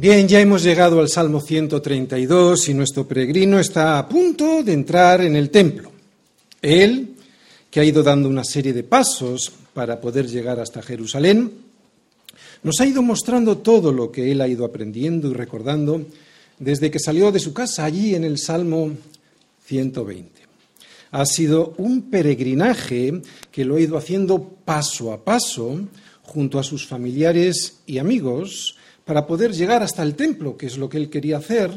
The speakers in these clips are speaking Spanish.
Bien, ya hemos llegado al Salmo 132 y nuestro peregrino está a punto de entrar en el templo. Él, que ha ido dando una serie de pasos para poder llegar hasta Jerusalén, nos ha ido mostrando todo lo que él ha ido aprendiendo y recordando desde que salió de su casa allí en el Salmo 120. Ha sido un peregrinaje que lo ha ido haciendo paso a paso junto a sus familiares y amigos, para poder llegar hasta el templo, que es lo que él quería hacer,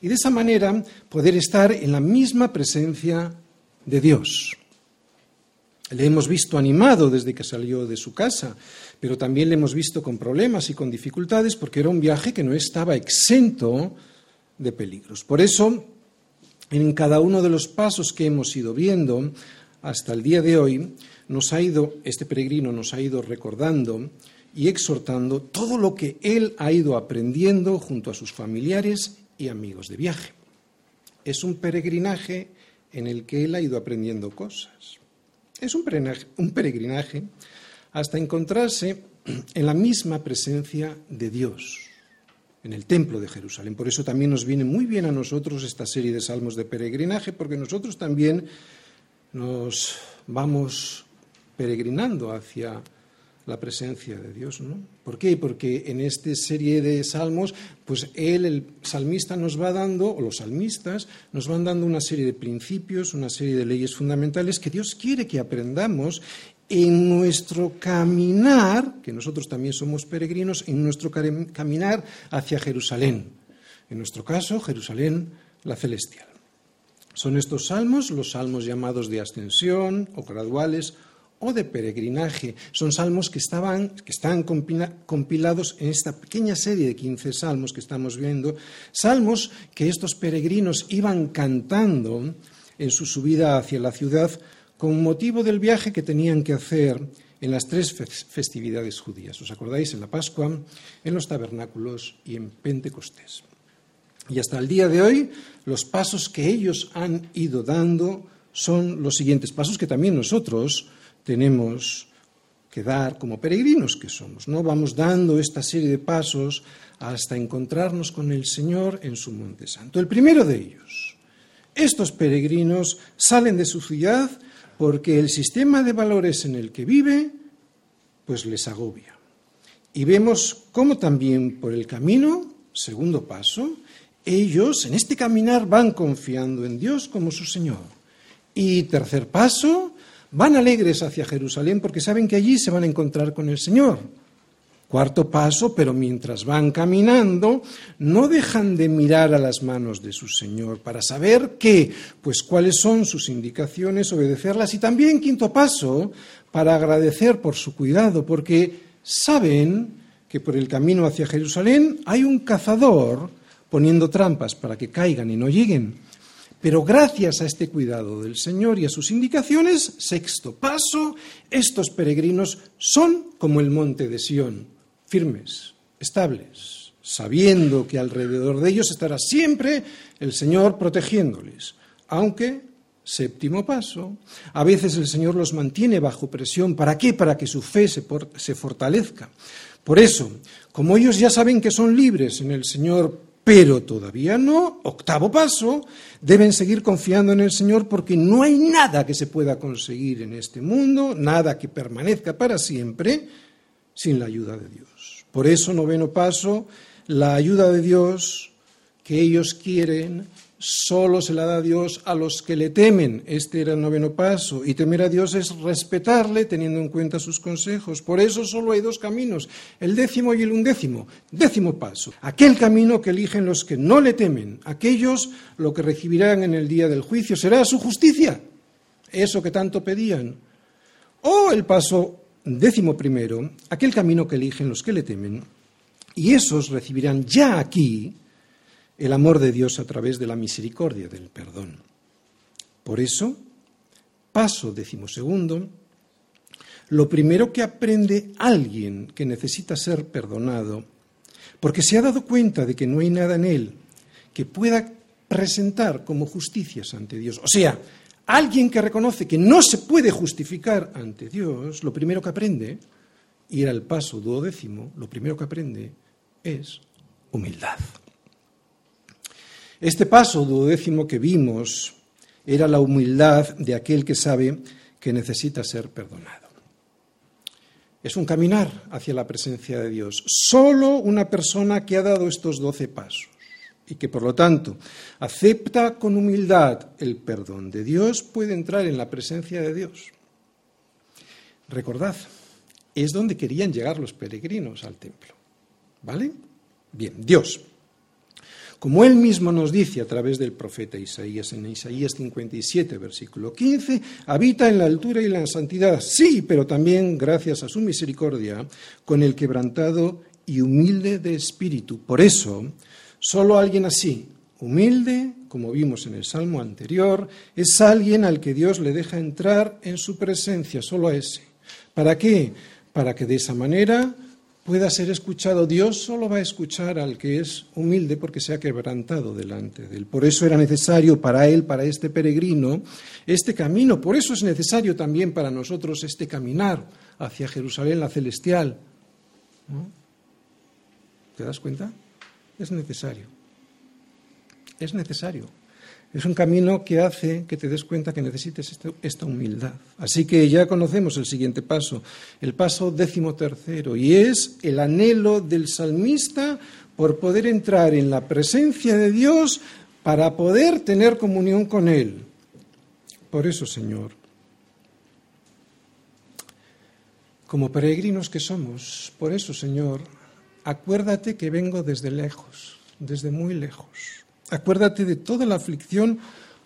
y de esa manera poder estar en la misma presencia de Dios. Le hemos visto animado desde que salió de su casa, pero también le hemos visto con problemas y con dificultades porque era un viaje que no estaba exento de peligros. Por eso, en cada uno de los pasos que hemos ido viendo hasta el día de hoy, nos ha ido, este peregrino nos ha ido recordando y exhortando todo lo que él ha ido aprendiendo junto a sus familiares y amigos de viaje. Es un peregrinaje en el que él ha ido aprendiendo cosas. Es un peregrinaje, hasta encontrarse en la misma presencia de Dios, en el templo de Jerusalén. Por eso también nos viene muy bien a nosotros esta serie de salmos de peregrinaje, porque nosotros también nos vamos peregrinando hacia la presencia de Dios, ¿no? ¿Por qué? Porque en esta serie de salmos, pues él, el salmista, nos va dando, o los salmistas, nos van dando una serie de principios, una serie de leyes fundamentales que Dios quiere que aprendamos en nuestro caminar, que nosotros también somos peregrinos, en nuestro caminar hacia Jerusalén. En nuestro caso, Jerusalén, la celestial. Son estos salmos los salmos llamados de ascensión o graduales o de peregrinaje. Son salmos que, estaban, que están compilados en esta pequeña serie de 15 salmos que estamos viendo, salmos que estos peregrinos iban cantando en su subida hacia la ciudad con motivo del viaje que tenían que hacer en las tres festividades judías. ¿Os acordáis? En la Pascua, en los tabernáculos y en Pentecostés. Y hasta el día de hoy, los pasos que ellos han ido dando son los siguientes pasos que también nosotros tenemos que dar como peregrinos que somos. ¿no? Vamos dando esta serie de pasos hasta encontrarnos con el Señor en su Monte Santo. El primero de ellos, estos peregrinos salen de su ciudad porque el sistema de valores en el que vive pues les agobia. Y vemos cómo también por el camino, segundo paso, ellos en este caminar van confiando en Dios como su Señor. Y tercer paso, Van alegres hacia Jerusalén porque saben que allí se van a encontrar con el Señor. Cuarto paso, pero mientras van caminando, no dejan de mirar a las manos de su Señor para saber qué, pues cuáles son sus indicaciones, obedecerlas. Y también, quinto paso, para agradecer por su cuidado, porque saben que por el camino hacia Jerusalén hay un cazador poniendo trampas para que caigan y no lleguen. Pero gracias a este cuidado del Señor y a sus indicaciones, sexto paso, estos peregrinos son como el monte de Sión, firmes, estables, sabiendo que alrededor de ellos estará siempre el Señor protegiéndoles. Aunque, séptimo paso, a veces el Señor los mantiene bajo presión. ¿Para qué? Para que su fe se, se fortalezca. Por eso, como ellos ya saben que son libres en el Señor pero todavía no. Octavo paso, deben seguir confiando en el Señor porque no hay nada que se pueda conseguir en este mundo, nada que permanezca para siempre, sin la ayuda de Dios. Por eso, noveno paso, la ayuda de Dios que ellos quieren solo se la da Dios a los que le temen. Este era el noveno paso. Y temer a Dios es respetarle teniendo en cuenta sus consejos. Por eso solo hay dos caminos, el décimo y el undécimo. Décimo paso. Aquel camino que eligen los que no le temen. Aquellos lo que recibirán en el día del juicio será su justicia. Eso que tanto pedían. O el paso décimo primero, aquel camino que eligen los que le temen. Y esos recibirán ya aquí el amor de Dios a través de la misericordia del perdón. Por eso, paso decimosegundo, lo primero que aprende alguien que necesita ser perdonado, porque se ha dado cuenta de que no hay nada en él que pueda presentar como justicias ante Dios, o sea, alguien que reconoce que no se puede justificar ante Dios, lo primero que aprende, y era el paso duodécimo, lo primero que aprende es humildad. Este paso duodécimo que vimos era la humildad de aquel que sabe que necesita ser perdonado. Es un caminar hacia la presencia de Dios. Solo una persona que ha dado estos doce pasos y que por lo tanto acepta con humildad el perdón de Dios puede entrar en la presencia de Dios. Recordad, es donde querían llegar los peregrinos al templo. ¿Vale? Bien, Dios. Como él mismo nos dice a través del profeta Isaías en Isaías 57, versículo 15, habita en la altura y la santidad, sí, pero también gracias a su misericordia con el quebrantado y humilde de espíritu. Por eso, solo alguien así, humilde, como vimos en el salmo anterior, es alguien al que Dios le deja entrar en su presencia, solo a ese. ¿Para qué? Para que de esa manera pueda ser escuchado. Dios solo va a escuchar al que es humilde porque se ha quebrantado delante de él. Por eso era necesario para él, para este peregrino, este camino. Por eso es necesario también para nosotros este caminar hacia Jerusalén, la celestial. ¿Te das cuenta? Es necesario. Es necesario. Es un camino que hace que te des cuenta que necesites esta humildad. Así que ya conocemos el siguiente paso, el paso décimo tercero, y es el anhelo del salmista por poder entrar en la presencia de Dios para poder tener comunión con Él. Por eso, Señor, como peregrinos que somos, por eso, Señor, acuérdate que vengo desde lejos, desde muy lejos Acuérdate de toda la aflicción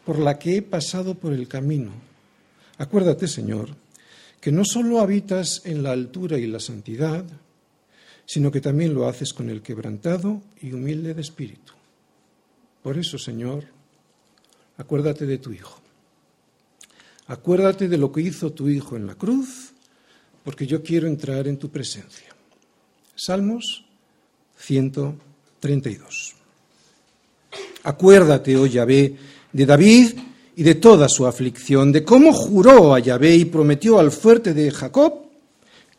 por la que he pasado por el camino. Acuérdate, Señor, que no solo habitas en la altura y la santidad, sino que también lo haces con el quebrantado y humilde de espíritu. Por eso, Señor, acuérdate de tu Hijo. Acuérdate de lo que hizo tu Hijo en la cruz, porque yo quiero entrar en tu presencia. Salmos 132. Acuérdate, oh Yahvé, de David y de toda su aflicción, de cómo juró a Yahvé y prometió al fuerte de Jacob,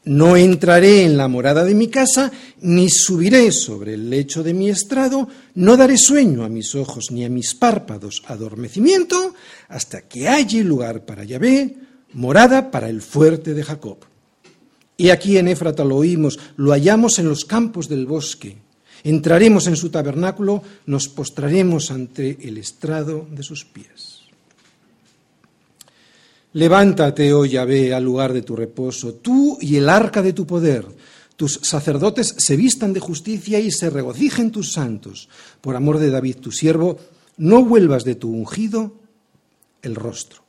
no entraré en la morada de mi casa, ni subiré sobre el lecho de mi estrado, no daré sueño a mis ojos ni a mis párpados adormecimiento, hasta que haya lugar para Yahvé, morada para el fuerte de Jacob. Y aquí en Éfrata lo oímos, lo hallamos en los campos del bosque. Entraremos en su tabernáculo, nos postraremos ante el estrado de sus pies. Levántate, oh Yahvé, al lugar de tu reposo, tú y el arca de tu poder. Tus sacerdotes se vistan de justicia y se regocijen tus santos. Por amor de David, tu siervo, no vuelvas de tu ungido el rostro.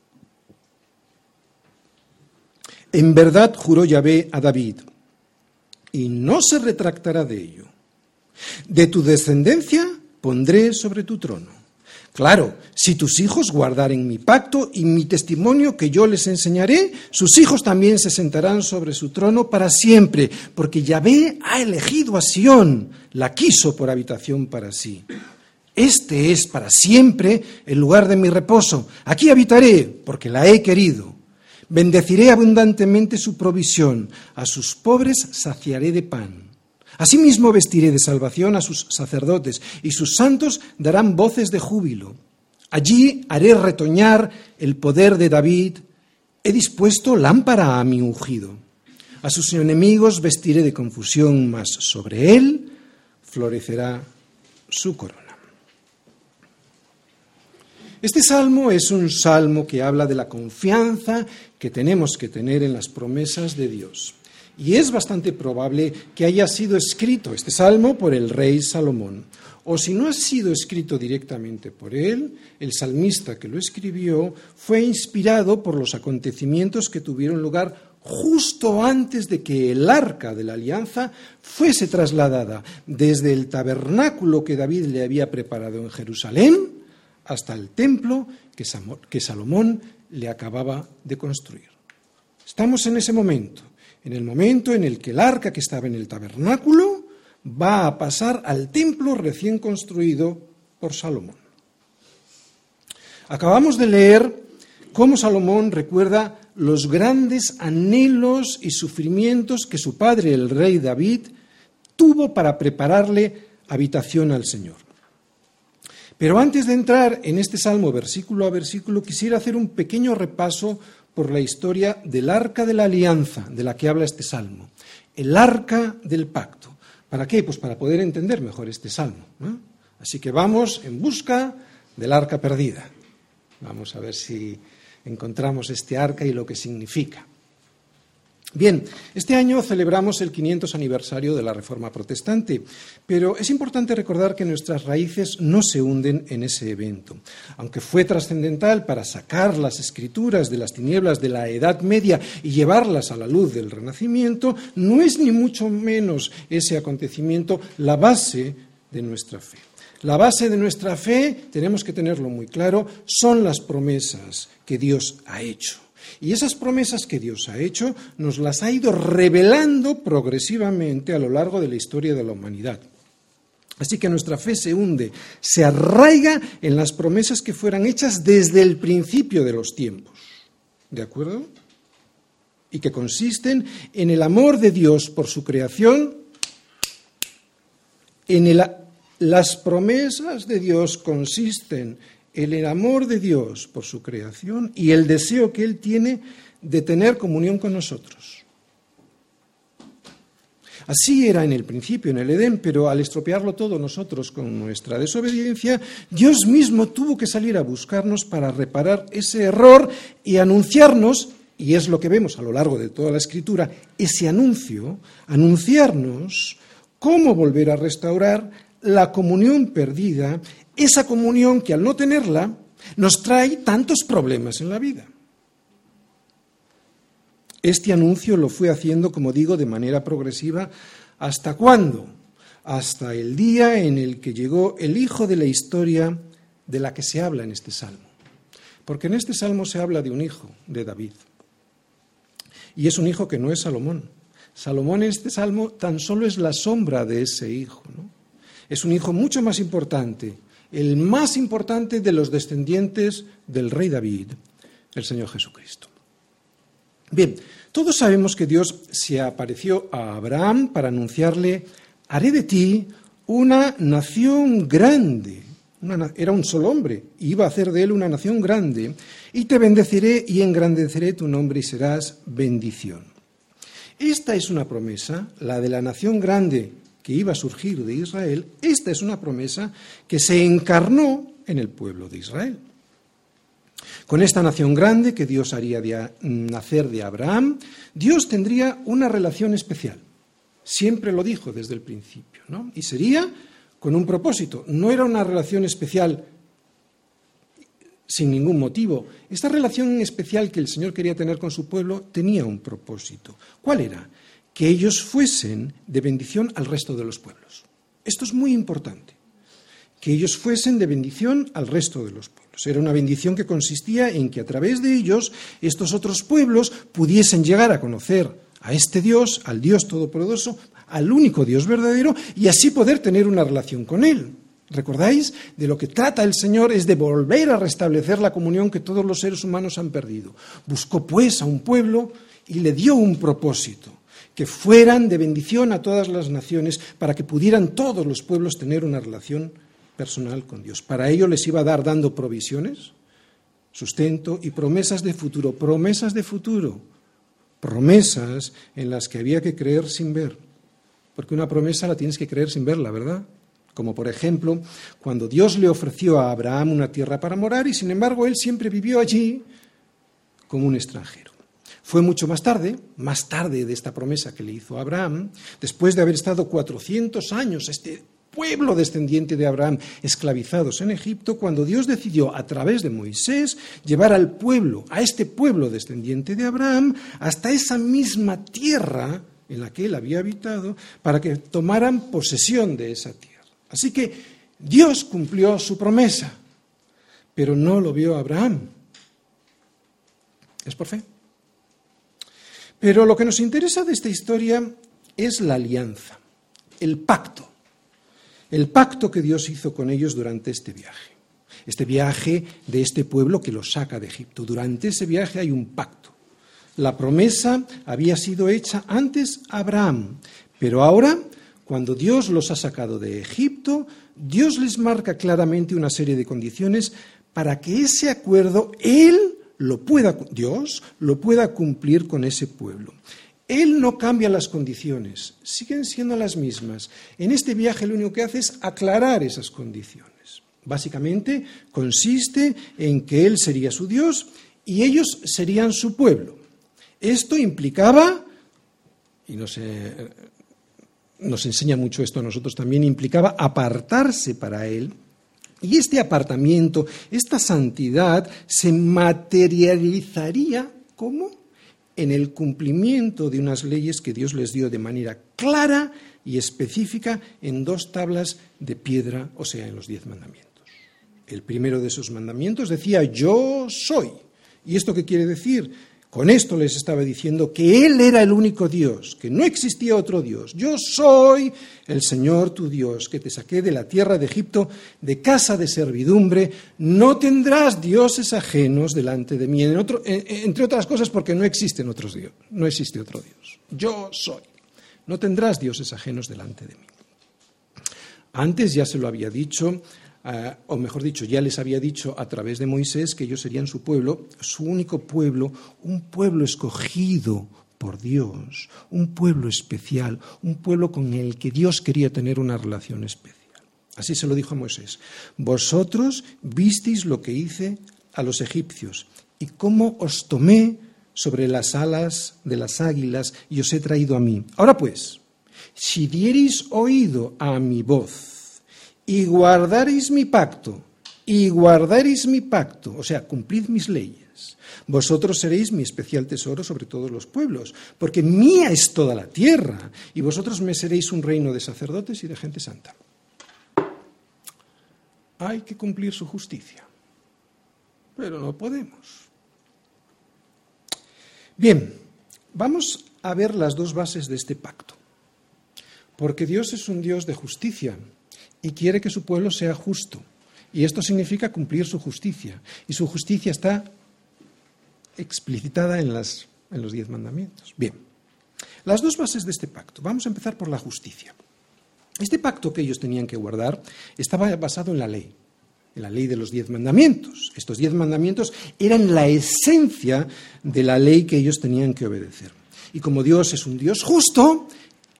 En verdad juró Yahvé a David, y no se retractará de ello de tu descendencia pondré sobre tu trono. Claro, si tus hijos guardaren mi pacto y mi testimonio que yo les enseñaré, sus hijos también se sentarán sobre su trono para siempre, porque Yahvé ha elegido a Sión, la quiso por habitación para sí. Este es para siempre el lugar de mi reposo. Aquí habitaré, porque la he querido. Bendeciré abundantemente su provisión, a sus pobres saciaré de pan. Asimismo vestiré de salvación a sus sacerdotes, y sus santos darán voces de júbilo. Allí haré retoñar el poder de David. He dispuesto lámpara a mi ungido. A sus enemigos vestiré de confusión, mas sobre él florecerá su corona. Este salmo es un salmo que habla de la confianza que tenemos que tener en las promesas de Dios. Y es bastante probable que haya sido escrito este salmo por el rey Salomón. O si no ha sido escrito directamente por él, el salmista que lo escribió fue inspirado por los acontecimientos que tuvieron lugar justo antes de que el arca de la alianza fuese trasladada desde el tabernáculo que David le había preparado en Jerusalén hasta el templo que Salomón le acababa de construir. Estamos en ese momento en el momento en el que el arca que estaba en el tabernáculo va a pasar al templo recién construido por Salomón. Acabamos de leer cómo Salomón recuerda los grandes anhelos y sufrimientos que su padre, el rey David, tuvo para prepararle habitación al Señor. Pero antes de entrar en este salmo versículo a versículo, quisiera hacer un pequeño repaso por la historia del arca de la alianza de la que habla este salmo, el arca del pacto. ¿Para qué? Pues para poder entender mejor este salmo. Así que vamos en busca del arca perdida. Vamos a ver si encontramos este arca y lo que significa. Bien, este año celebramos el 500 aniversario de la Reforma Protestante, pero es importante recordar que nuestras raíces no se hunden en ese evento. Aunque fue trascendental para sacar las escrituras de las tinieblas de la Edad Media y llevarlas a la luz del Renacimiento, no es ni mucho menos ese acontecimiento la base de nuestra fe. La base de nuestra fe, tenemos que tenerlo muy claro, son las promesas que Dios ha hecho. Y esas promesas que Dios ha hecho nos las ha ido revelando progresivamente a lo largo de la historia de la humanidad. Así que nuestra fe se hunde, se arraiga en las promesas que fueran hechas desde el principio de los tiempos. ¿De acuerdo? Y que consisten en el amor de Dios por su creación, en el, las promesas de Dios consisten el amor de Dios por su creación y el deseo que Él tiene de tener comunión con nosotros. Así era en el principio, en el Edén, pero al estropearlo todo nosotros con nuestra desobediencia, Dios mismo tuvo que salir a buscarnos para reparar ese error y anunciarnos, y es lo que vemos a lo largo de toda la escritura, ese anuncio, anunciarnos cómo volver a restaurar la comunión perdida esa comunión que al no tenerla nos trae tantos problemas en la vida. Este anuncio lo fue haciendo, como digo, de manera progresiva. ¿Hasta cuándo? Hasta el día en el que llegó el hijo de la historia de la que se habla en este salmo. Porque en este salmo se habla de un hijo, de David. Y es un hijo que no es Salomón. Salomón en este salmo tan solo es la sombra de ese hijo. Es un hijo mucho más importante, el más importante de los descendientes del rey David, el Señor Jesucristo. Bien, todos sabemos que Dios se apareció a Abraham para anunciarle, haré de ti una nación grande. era un solo hombre, iba a hacer de él una nación grande, y te bendeciré y engrandeceré tu nombre y serás bendición. Esta es una promesa, la de la nación grande que iba a surgir de Israel, esta es una promesa que se encarnó en el pueblo de Israel. Con esta nación grande que Dios haría de nacer de Abraham, Dios tendría una relación especial. Siempre lo dijo desde el principio, ¿no? Y sería con un propósito. No era una relación especial sin ningún motivo. Esta relación especial que el Señor quería tener con su pueblo tenía un propósito. ¿Cuál era? Que ellos fuesen de bendición al resto de los pueblos. Esto es muy importante, que ellos fuesen de bendición al resto de los pueblos. Era una bendición que consistía en que a través de ellos estos otros pueblos pudiesen llegar a conocer a este Dios, al Dios Todopoderoso, al único Dios verdadero, y así poder tener una relación con Él. ¿Recordáis? De lo que trata el Señor es de volver a restablecer la comunión que todos los seres humanos han perdido. Buscó pues a un pueblo y le dio un propósito que fueran de bendición a todas las naciones, para que pudieran todos los pueblos tener una relación personal con Dios. Para ello les iba a dar dando provisiones, sustento y promesas de futuro, promesas de futuro, promesas en las que había que creer sin ver, porque una promesa la tienes que creer sin verla, ¿verdad? Como por ejemplo, cuando Dios le ofreció a Abraham una tierra para morar y sin embargo él siempre vivió allí como un extranjero. Fue mucho más tarde, más tarde de esta promesa que le hizo Abraham, después de haber estado 400 años este pueblo descendiente de Abraham esclavizados en Egipto, cuando Dios decidió a través de Moisés llevar al pueblo, a este pueblo descendiente de Abraham, hasta esa misma tierra en la que él había habitado, para que tomaran posesión de esa tierra. Así que Dios cumplió su promesa, pero no lo vio Abraham. Es por fe. Pero lo que nos interesa de esta historia es la alianza, el pacto, el pacto que Dios hizo con ellos durante este viaje, este viaje de este pueblo que los saca de Egipto. Durante ese viaje hay un pacto. La promesa había sido hecha antes a Abraham, pero ahora, cuando Dios los ha sacado de Egipto, Dios les marca claramente una serie de condiciones para que ese acuerdo Él lo pueda, Dios lo pueda cumplir con ese pueblo. Él no cambia las condiciones, siguen siendo las mismas. En este viaje lo único que hace es aclarar esas condiciones. Básicamente consiste en que Él sería su Dios y ellos serían su pueblo. Esto implicaba, y nos, nos enseña mucho esto a nosotros también, implicaba apartarse para Él. Y este apartamiento, esta santidad, se materializaría como en el cumplimiento de unas leyes que Dios les dio de manera clara y específica en dos tablas de piedra, o sea, en los diez mandamientos. El primero de esos mandamientos decía, yo soy. ¿Y esto qué quiere decir? Con esto les estaba diciendo que Él era el único Dios, que no existía otro Dios. Yo soy el Señor tu Dios, que te saqué de la tierra de Egipto, de casa de servidumbre. No tendrás dioses ajenos delante de mí, entre otras cosas porque no existen otros dioses, no existe otro Dios. Yo soy. No tendrás dioses ajenos delante de mí. Antes ya se lo había dicho O mejor dicho, ya les había dicho a través de Moisés que ellos serían su pueblo, su único pueblo, un pueblo escogido por Dios, un pueblo especial, un pueblo con el que Dios quería tener una relación especial. Así se lo dijo a Moisés. Vosotros visteis lo que hice a los egipcios y cómo os tomé sobre las alas de las águilas y os he traído a mí. Ahora pues, si diereis oído a mi voz, y guardaréis mi pacto, y guardaréis mi pacto, o sea, cumplid mis leyes. Vosotros seréis mi especial tesoro sobre todos los pueblos, porque mía es toda la tierra, y vosotros me seréis un reino de sacerdotes y de gente santa. Hay que cumplir su justicia, pero no podemos. Bien, vamos a ver las dos bases de este pacto, porque Dios es un Dios de justicia y quiere que su pueblo sea justo. Y esto significa cumplir su justicia. Y su justicia está explicitada en, en los diez mandamientos. Bien, las dos bases de este pacto. Vamos a empezar por la justicia. Este pacto que ellos tenían que guardar estaba basado en la ley, en la ley de los diez mandamientos. Estos diez mandamientos eran la esencia de la ley que ellos tenían que obedecer. Y como Dios es un Dios justo,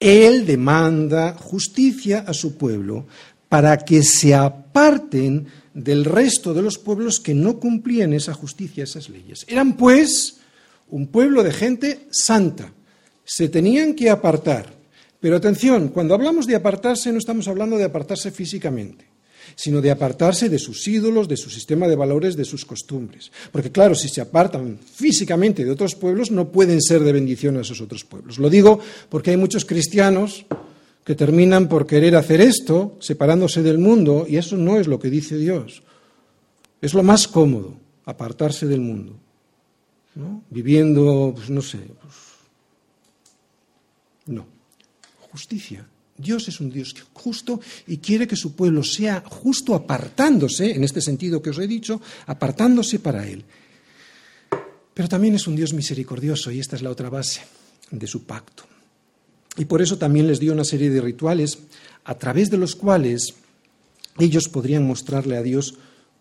Él demanda justicia a su pueblo para que se aparten del resto de los pueblos que no cumplían esa justicia, esas leyes. Eran pues un pueblo de gente santa. Se tenían que apartar. Pero atención, cuando hablamos de apartarse no estamos hablando de apartarse físicamente, sino de apartarse de sus ídolos, de su sistema de valores, de sus costumbres. Porque claro, si se apartan físicamente de otros pueblos, no pueden ser de bendición a esos otros pueblos. Lo digo porque hay muchos cristianos que terminan por querer hacer esto, separándose del mundo, y eso no es lo que dice Dios. Es lo más cómodo, apartarse del mundo, ¿no? viviendo, pues no sé, pues, no. Justicia. Dios es un Dios justo y quiere que su pueblo sea justo apartándose, en este sentido que os he dicho, apartándose para Él. Pero también es un Dios misericordioso y esta es la otra base de su pacto. Y por eso también les dio una serie de rituales a través de los cuales ellos podrían mostrarle a Dios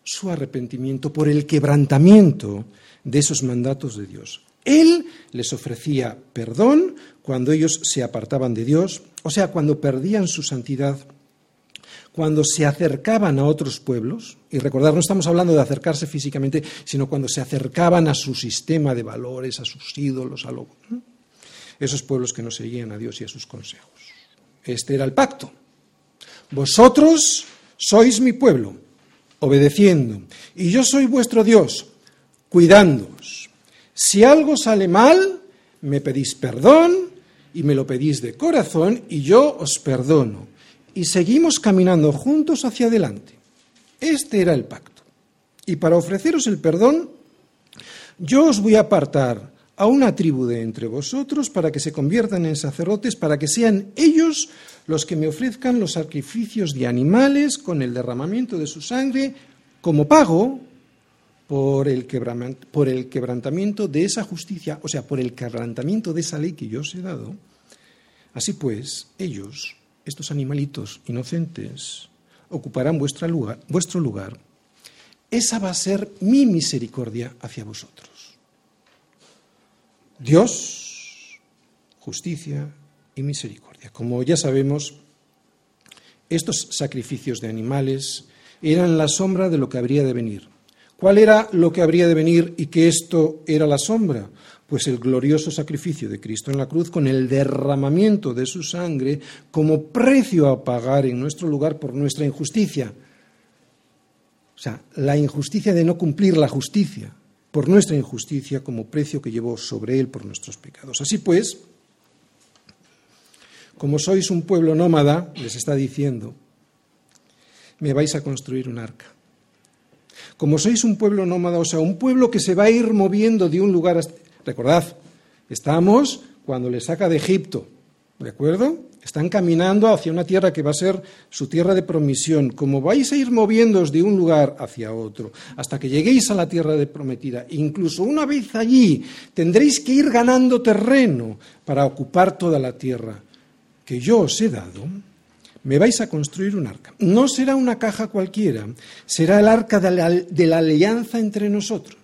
su arrepentimiento por el quebrantamiento de esos mandatos de Dios. Él les ofrecía perdón cuando ellos se apartaban de Dios, o sea, cuando perdían su santidad, cuando se acercaban a otros pueblos, y recordar, no estamos hablando de acercarse físicamente, sino cuando se acercaban a su sistema de valores, a sus ídolos, a lo esos pueblos que no seguían a Dios y a sus consejos. Este era el pacto. Vosotros sois mi pueblo, obedeciendo, y yo soy vuestro Dios, cuidándoos. Si algo sale mal, me pedís perdón y me lo pedís de corazón y yo os perdono. Y seguimos caminando juntos hacia adelante. Este era el pacto. Y para ofreceros el perdón, yo os voy a apartar a una tribu de entre vosotros para que se conviertan en sacerdotes, para que sean ellos los que me ofrezcan los sacrificios de animales con el derramamiento de su sangre como pago por el, quebrantamiento de esa justicia, o sea, por el quebrantamiento de esa ley que yo os he dado. Así pues, ellos estos animalitos inocentes, ocuparán vuestro lugar, esa va a ser mi misericordia hacia vosotros. Dios, justicia y misericordia. Como ya sabemos, estos sacrificios de animales eran la sombra de lo que habría de venir. ¿Cuál era lo que habría de venir y que esto era la sombra? Pues el glorioso sacrificio de Cristo en la cruz con el derramamiento de su sangre como precio a pagar en nuestro lugar por nuestra injusticia. O sea, la injusticia de no cumplir la justicia, por nuestra injusticia como precio que llevó sobre él por nuestros pecados. Así pues, como sois un pueblo nómada, les está diciendo, me vais a construir un arca. Como sois un pueblo nómada, o sea, un pueblo que se va a ir moviendo de un lugar a... Recordad, estamos cuando le saca de Egipto, ¿de acuerdo? Están caminando hacia una tierra que va a ser su tierra de promisión. Como vais a ir moviéndoos de un lugar hacia otro, hasta que lleguéis a la tierra de prometida, incluso una vez allí, tendréis que ir ganando terreno para ocupar toda la tierra que yo os he dado, me vais a construir un arca. No será una caja cualquiera, será el arca de la, de la alianza entre nosotros.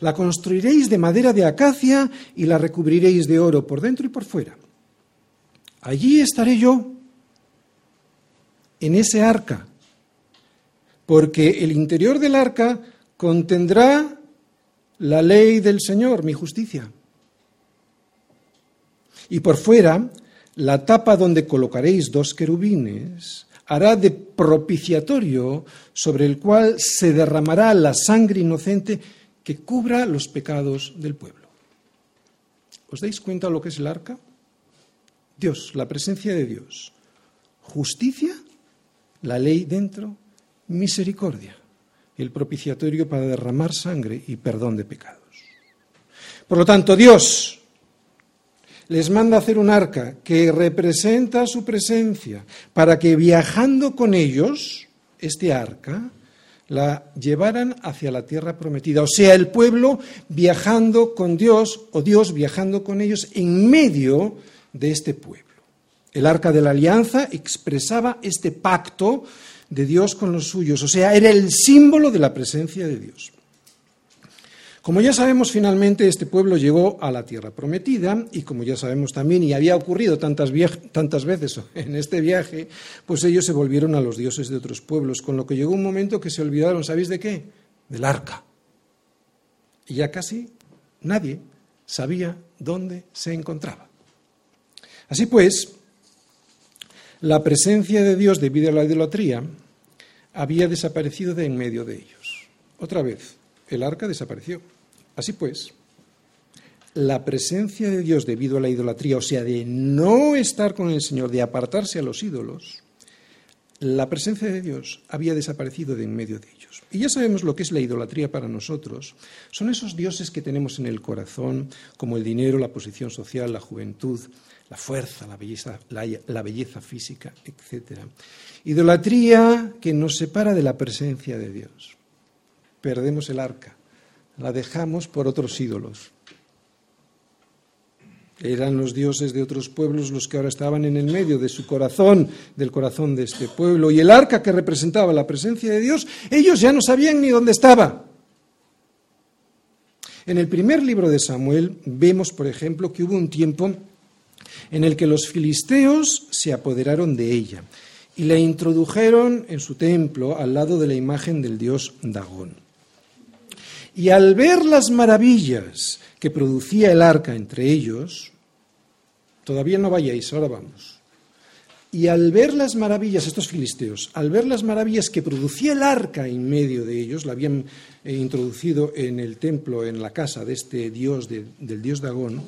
La construiréis de madera de acacia y la recubriréis de oro por dentro y por fuera. Allí estaré yo, en ese arca, porque el interior del arca contendrá la ley del Señor, mi justicia. Y por fuera, la tapa donde colocaréis dos querubines hará de propiciatorio sobre el cual se derramará la sangre inocente que cubra los pecados del pueblo. ¿Os dais cuenta lo que es el arca? Dios, la presencia de Dios. Justicia, la ley dentro, misericordia, el propiciatorio para derramar sangre y perdón de pecados. Por lo tanto, Dios les manda hacer un arca que representa su presencia para que viajando con ellos, este arca, la llevaran hacia la tierra prometida. O sea, el pueblo viajando con Dios o Dios viajando con ellos en medio de este pueblo. El arca de la alianza expresaba este pacto de Dios con los suyos, o sea, era el símbolo de la presencia de Dios. Como ya sabemos, finalmente este pueblo llegó a la tierra prometida y como ya sabemos también, y había ocurrido tantas, tantas, veces en este viaje, pues ellos se volvieron a los dioses de otros pueblos, con lo que llegó un momento que se olvidaron, ¿sabéis de qué? Del arca. Y ya casi nadie sabía dónde se encontraba. Así pues, la presencia de Dios debido a la idolatría había desaparecido de en medio de ellos. Otra vez, el arca desapareció. Así pues, la presencia de Dios debido a la idolatría, o sea, de no estar con el Señor, de apartarse a los ídolos, la presencia de Dios había desaparecido de en medio de ellos. Y ya sabemos lo que es la idolatría para nosotros. Son esos dioses que tenemos en el corazón, como el dinero, la posición social, la juventud, la fuerza, la belleza, la, belleza física, etc. Idolatría que nos separa de la presencia de Dios. Perdemos el arca, la dejamos por otros ídolos. Eran los dioses de otros pueblos los que ahora estaban en el medio de su corazón, del corazón de este pueblo. Y el arca que representaba la presencia de Dios, ellos ya no sabían ni dónde estaba. En el primer libro de Samuel vemos, por ejemplo, que hubo un tiempo en el que los filisteos se apoderaron de ella y la introdujeron en su templo al lado de la imagen del dios Dagón. Y al ver las maravillas que producía el arca entre ellos, todavía no vayáis, ahora vamos. Y al ver las maravillas, estos filisteos, al ver las maravillas que producía el arca en medio de ellos, la habían introducido en el templo, en la casa de este dios, del dios Dagón,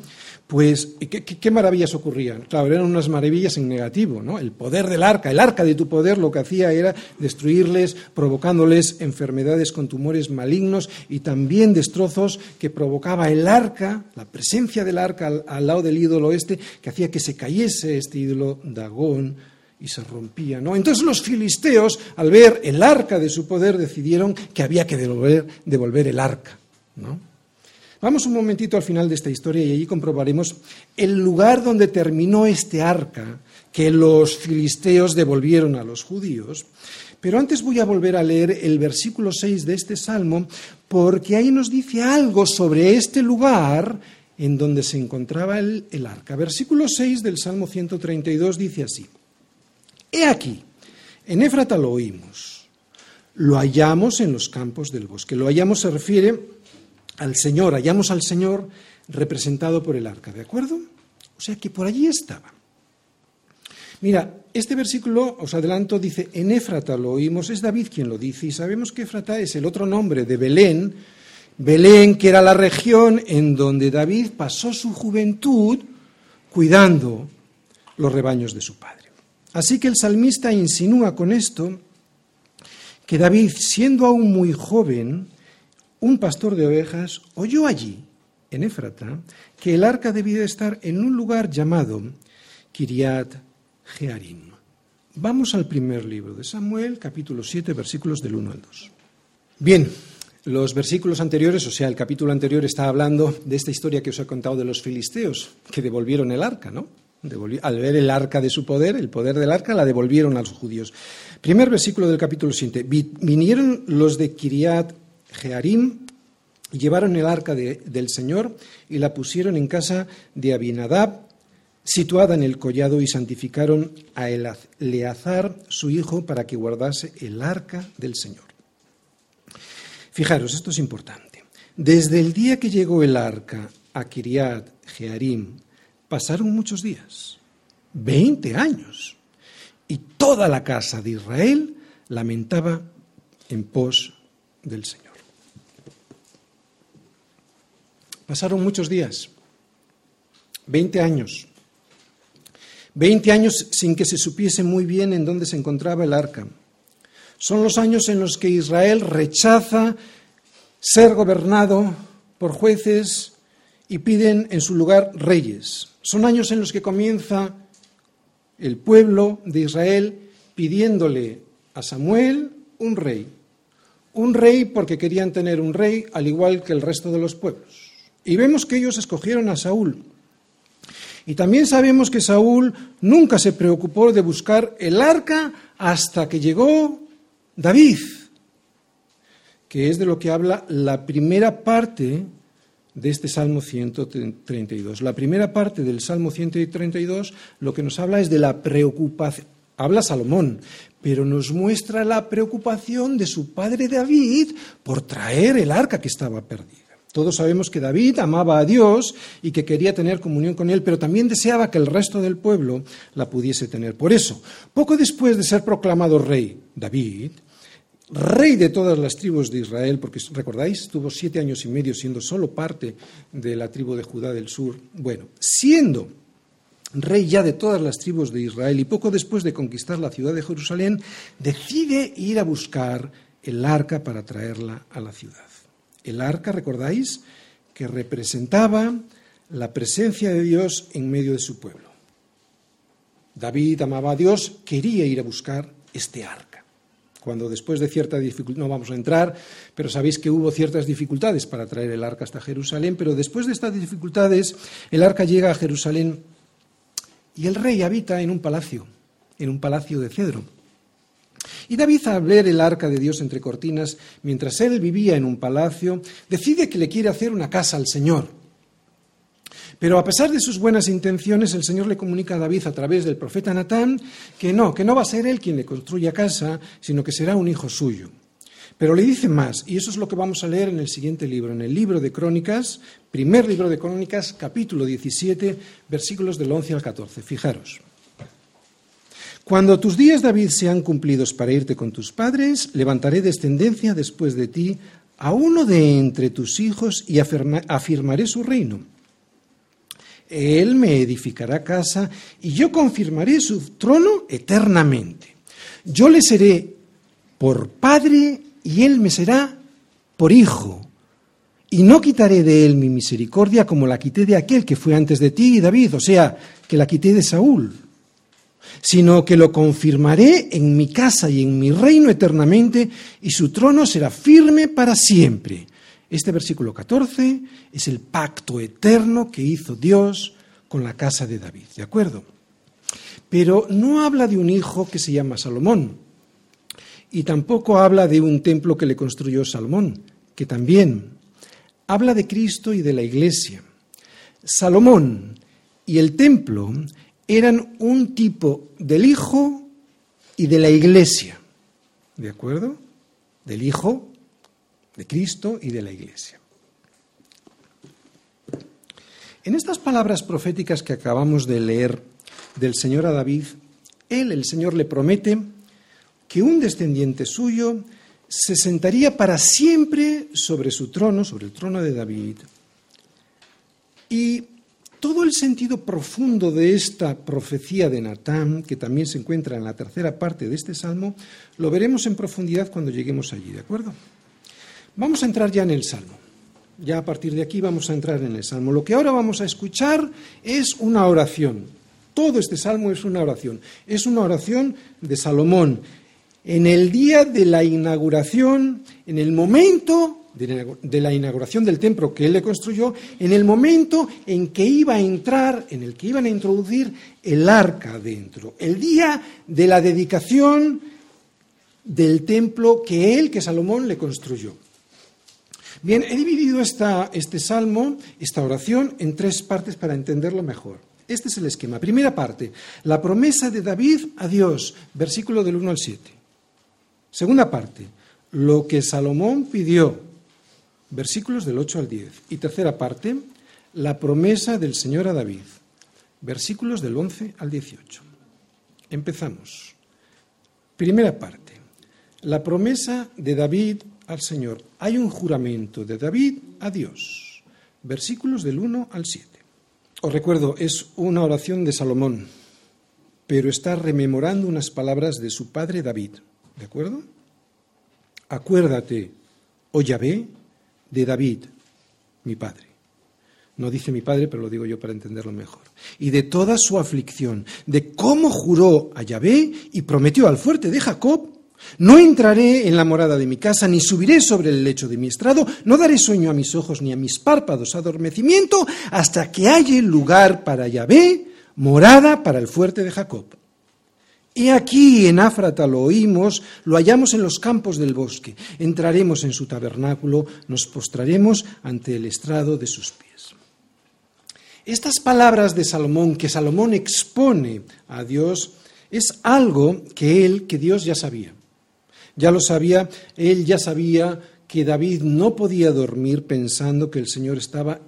pues, ¿qué, maravillas ocurrían? Claro, eran unas maravillas en negativo, ¿no? El poder del arca, el arca de tu poder lo que hacía era destruirles, provocándoles enfermedades con tumores malignos y también destrozos que provocaba el arca, la presencia del arca al, lado del ídolo este, que hacía que se cayese este ídolo Dagón y se rompía, ¿no? Entonces los filisteos, al ver el arca de su poder, decidieron que había que devolver, el arca, ¿no? Vamos un momentito al final de esta historia y allí comprobaremos el lugar donde terminó este arca que los filisteos devolvieron a los judíos. Pero antes voy a volver a leer el versículo 6 de este salmo porque ahí nos dice algo sobre este lugar en donde se encontraba el, arca. Versículo 6 del Salmo 132 dice así, He aquí, en Éfrata lo oímos, lo hallamos en los campos del bosque. Lo hallamos se refiere al Señor, hallamos al Señor representado por el arca, ¿de acuerdo? O sea que por allí estaba. Mira, este versículo, os adelanto, dice, en Éfrata lo oímos, es David quien lo dice, y sabemos que Éfrata es el otro nombre de Belén, Belén, que era la región en donde David pasó su juventud cuidando los rebaños de su padre. Así que el salmista insinúa con esto que David, siendo aún muy joven, un pastor de ovejas, oyó allí, en Éfrata, que el arca debía estar en un lugar llamado Kiriat Jearim. Vamos al primer libro de Samuel, capítulo 7, versículos del 1 al 2. Bien, los versículos anteriores, o sea, el capítulo anterior está hablando de esta historia que os he contado de los filisteos, que devolvieron el arca, ¿no? Al ver el arca de su poder, el poder del arca, la devolvieron a los judíos. Primer versículo del capítulo 7. Vinieron los de Kiriat Jearim, llevaron el arca del Señor y la pusieron en casa de Abinadab, situada en el collado, y santificaron a Eleazar, su hijo, para que guardase el arca del Señor. Fijaros, esto es importante. Desde el día que llegó el arca a Kiriat Jearim, pasaron muchos días, 20 años, y toda la casa de Israel lamentaba en pos del Señor. Pasaron muchos días, 20 años, 20 años sin que se supiese muy bien en dónde se encontraba el arca. Son los años en los que Israel rechaza ser gobernado por jueces y piden en su lugar reyes. Son años en los que comienza el pueblo de Israel pidiéndole a Samuel un rey. Un rey porque querían tener un rey al igual que el resto de los pueblos. Y vemos que ellos escogieron a Saúl. Y también sabemos que Saúl nunca se preocupó de buscar el arca hasta que llegó David, que es de lo que habla la primera parte de este Salmo 132. La primera parte del Salmo 132 lo que nos habla es de la preocupación. Habla Salomón, pero nos muestra la preocupación de su padre David por traer el arca que estaba perdida. Todos sabemos que David amaba a Dios y que quería tener comunión con Él, pero también deseaba que el resto del pueblo la pudiese tener. Por eso, poco después de ser proclamado rey, David rey de todas las tribus de Israel, porque recordáis, estuvo siete años y medio siendo solo parte de la tribu de Judá del sur. Bueno, siendo rey ya de todas las tribus de Israel y poco después de conquistar la ciudad de Jerusalén, decide ir a buscar el arca para traerla a la ciudad. El arca, recordáis, que representaba la presencia de Dios en medio de su pueblo. David amaba a Dios, quería ir a buscar este arca cuando después de cierta dificultad, no vamos a entrar, pero sabéis que hubo ciertas dificultades para traer el arca hasta Jerusalén, pero después de estas dificultades, el arca llega a Jerusalén y el rey habita en un palacio, en un palacio de cedro. Y David, al ver el arca de Dios entre cortinas, mientras él vivía en un palacio, decide que le quiere hacer una casa al Señor. Pero a pesar de sus buenas intenciones, el Señor le comunica a David a través del profeta Natán que no, que no va a ser él quien le construya casa, sino que será un hijo suyo. Pero le dice más, y eso es lo que vamos a leer en el siguiente libro, en el libro de Crónicas, primer libro de Crónicas, capítulo 17, versículos del 11 al 14. Fijaros. Cuando tus días, David, sean cumplidos para irte con tus padres, levantaré descendencia después de ti a uno de entre tus hijos y afirmaré su reino él me edificará casa y yo confirmaré su trono eternamente. Yo le seré por padre y él me será por hijo. Y no quitaré de él mi misericordia como la quité de aquel que fue antes de ti, David, o sea, que la quité de Saúl, sino que lo confirmaré en mi casa y en mi reino eternamente, y su trono será firme para siempre. Este versículo 14 es el pacto eterno que hizo Dios con la casa de David, ¿de acuerdo? Pero no habla de un hijo que se llama Salomón, y tampoco habla de un templo que le construyó Salomón, que también habla de Cristo y de la iglesia. Salomón y el templo eran un tipo del hijo y de la iglesia, ¿de acuerdo? Del hijo, de Cristo y de la iglesia. En estas palabras proféticas que acabamos de leer del Señor a David, él, el Señor, le promete que un descendiente suyo se sentaría para siempre sobre su trono, sobre el trono de David. Y todo el sentido profundo de esta profecía de Natán, que también se encuentra en la tercera parte de este salmo, lo veremos en profundidad cuando lleguemos allí, ¿de acuerdo? Vamos a entrar ya en el salmo. Ya a partir de aquí vamos a entrar en el salmo. Lo que ahora vamos a escuchar es una oración. Todo este salmo es una oración. Es una oración de Salomón en el día de la inauguración, en el momento de la inauguración del templo que él le construyó, en el momento en que iba a entrar, en el que iban a introducir el arca dentro, el día de la dedicación del templo que él, que Salomón, le construyó. Bien, he dividido esta, este salmo, esta oración, en tres partes para entenderlo mejor. Este es el esquema. Primera parte, la promesa de David a Dios, versículo del 1 al 7. Segunda parte, lo que Salomón pidió, versículos del 8 al 10. Y tercera parte, la promesa del Señor a David, versículos del 11 al 18. Empezamos. Primera parte, la promesa de David al Señor. Hay un juramento de David a Dios, versículos del 1 al 7. Os recuerdo, es una oración de Salomón, pero está rememorando unas palabras de su padre David. ¿De acuerdo? Acuérdate, oh Yahvé, de David, mi padre. No dice mi padre, pero lo digo yo para entenderlo mejor. Y de toda su aflicción, de cómo juró a Yahvé y prometió al fuerte de Jacob, no entraré en la morada de mi casa, ni subiré sobre el lecho de mi estrado, no daré sueño a mis ojos ni a mis párpados adormecimiento, hasta que haya lugar para Yahvé, morada para el fuerte de Jacob. Y aquí en Áfrata lo oímos, lo hallamos en los campos del bosque. Entraremos en su tabernáculo, nos postraremos ante el estrado de sus pies. Estas palabras de Salomón, que Salomón expone a Dios, es algo que él, que Dios ya sabía. Ya lo sabía, él ya sabía que David no podía dormir pensando que el Señor estaba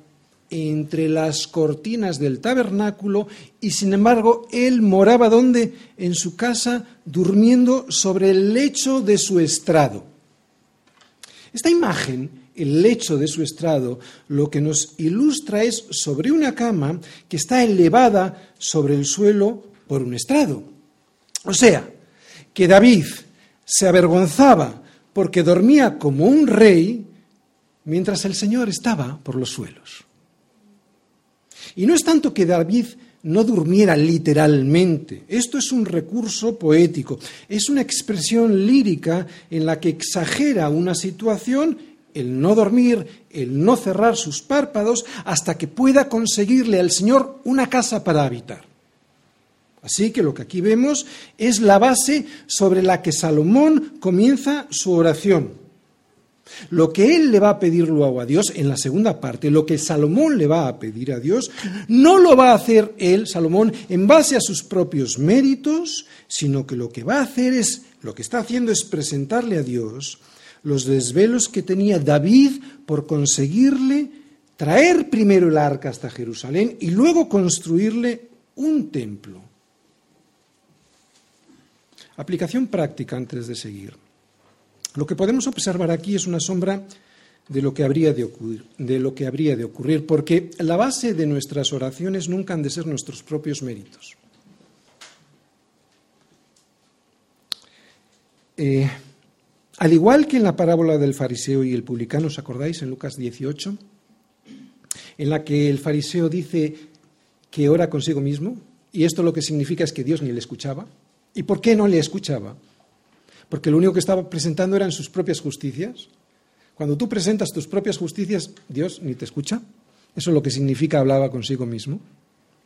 entre las cortinas del tabernáculo y sin embargo él moraba donde? En su casa durmiendo sobre el lecho de su estrado. Esta imagen, el lecho de su estrado, lo que nos ilustra es sobre una cama que está elevada sobre el suelo por un estrado. O sea, que David se avergonzaba porque dormía como un rey mientras el Señor estaba por los suelos. Y no es tanto que David no durmiera literalmente. Esto es un recurso poético, es una expresión lírica en la que exagera una situación, el no dormir, el no cerrar sus párpados, hasta que pueda conseguirle al Señor una casa para habitar. Así que lo que aquí vemos es la base sobre la que Salomón comienza su oración. Lo que él le va a pedir luego a Dios en la segunda parte, lo que Salomón le va a pedir a Dios, no lo va a hacer él, Salomón, en base a sus propios méritos, sino que lo que va a hacer es, lo que está haciendo es presentarle a Dios los desvelos que tenía David por conseguirle traer primero el arca hasta Jerusalén y luego construirle un templo. Aplicación práctica antes de seguir. Lo que podemos observar aquí es una sombra de lo que habría de ocurrir, de lo que habría de ocurrir porque la base de nuestras oraciones nunca han de ser nuestros propios méritos. Eh, al igual que en la parábola del fariseo y el publicano, ¿os acordáis en Lucas 18? En la que el fariseo dice que ora consigo mismo, y esto lo que significa es que Dios ni le escuchaba. ¿Y por qué no le escuchaba? porque lo único que estaba presentando eran sus propias justicias. Cuando tú presentas tus propias justicias, Dios ni te escucha. Eso es lo que significa hablaba consigo mismo.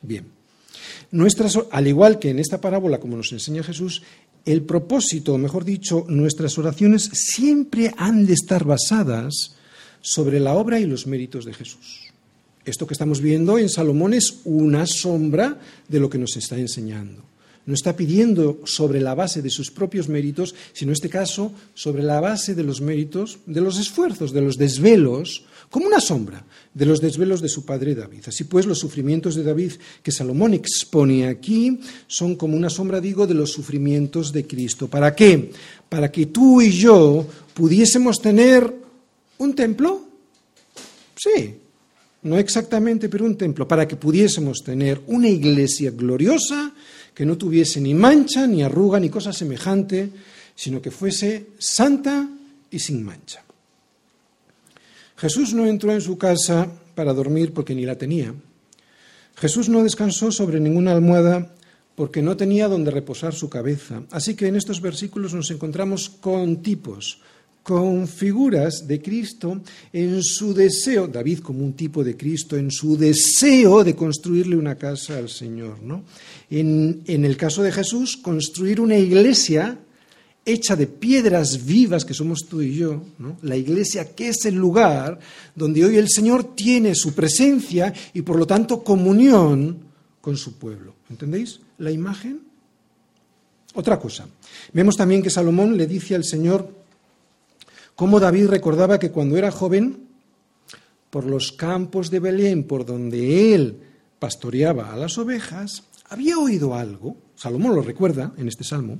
Bien. Nuestras, al igual que en esta parábola, como nos enseña Jesús, el propósito, mejor dicho, nuestras oraciones siempre han de estar basadas sobre la obra y los méritos de Jesús. Esto que estamos viendo en Salomón es una sombra de lo que nos está enseñando. No está pidiendo sobre la base de sus propios méritos, sino en este caso sobre la base de los méritos, de los esfuerzos, de los desvelos, como una sombra de los desvelos de su padre David. Así pues, los sufrimientos de David que Salomón expone aquí son como una sombra, digo, de los sufrimientos de Cristo. ¿Para qué? Para que tú y yo pudiésemos tener un templo. Sí, no exactamente, pero un templo, para que pudiésemos tener una iglesia gloriosa que no tuviese ni mancha, ni arruga, ni cosa semejante, sino que fuese santa y sin mancha. Jesús no entró en su casa para dormir porque ni la tenía. Jesús no descansó sobre ninguna almohada porque no tenía donde reposar su cabeza. Así que en estos versículos nos encontramos con tipos, con figuras de Cristo en su deseo, David como un tipo de Cristo, en su deseo de construirle una casa al Señor. ¿no? En, en el caso de Jesús, construir una iglesia hecha de piedras vivas que somos tú y yo, ¿no? la iglesia que es el lugar donde hoy el Señor tiene su presencia y por lo tanto comunión con su pueblo. ¿Entendéis la imagen? Otra cosa. Vemos también que Salomón le dice al Señor cómo David recordaba que cuando era joven, por los campos de Belén, por donde él pastoreaba a las ovejas, había oído algo, Salomón lo recuerda en este salmo,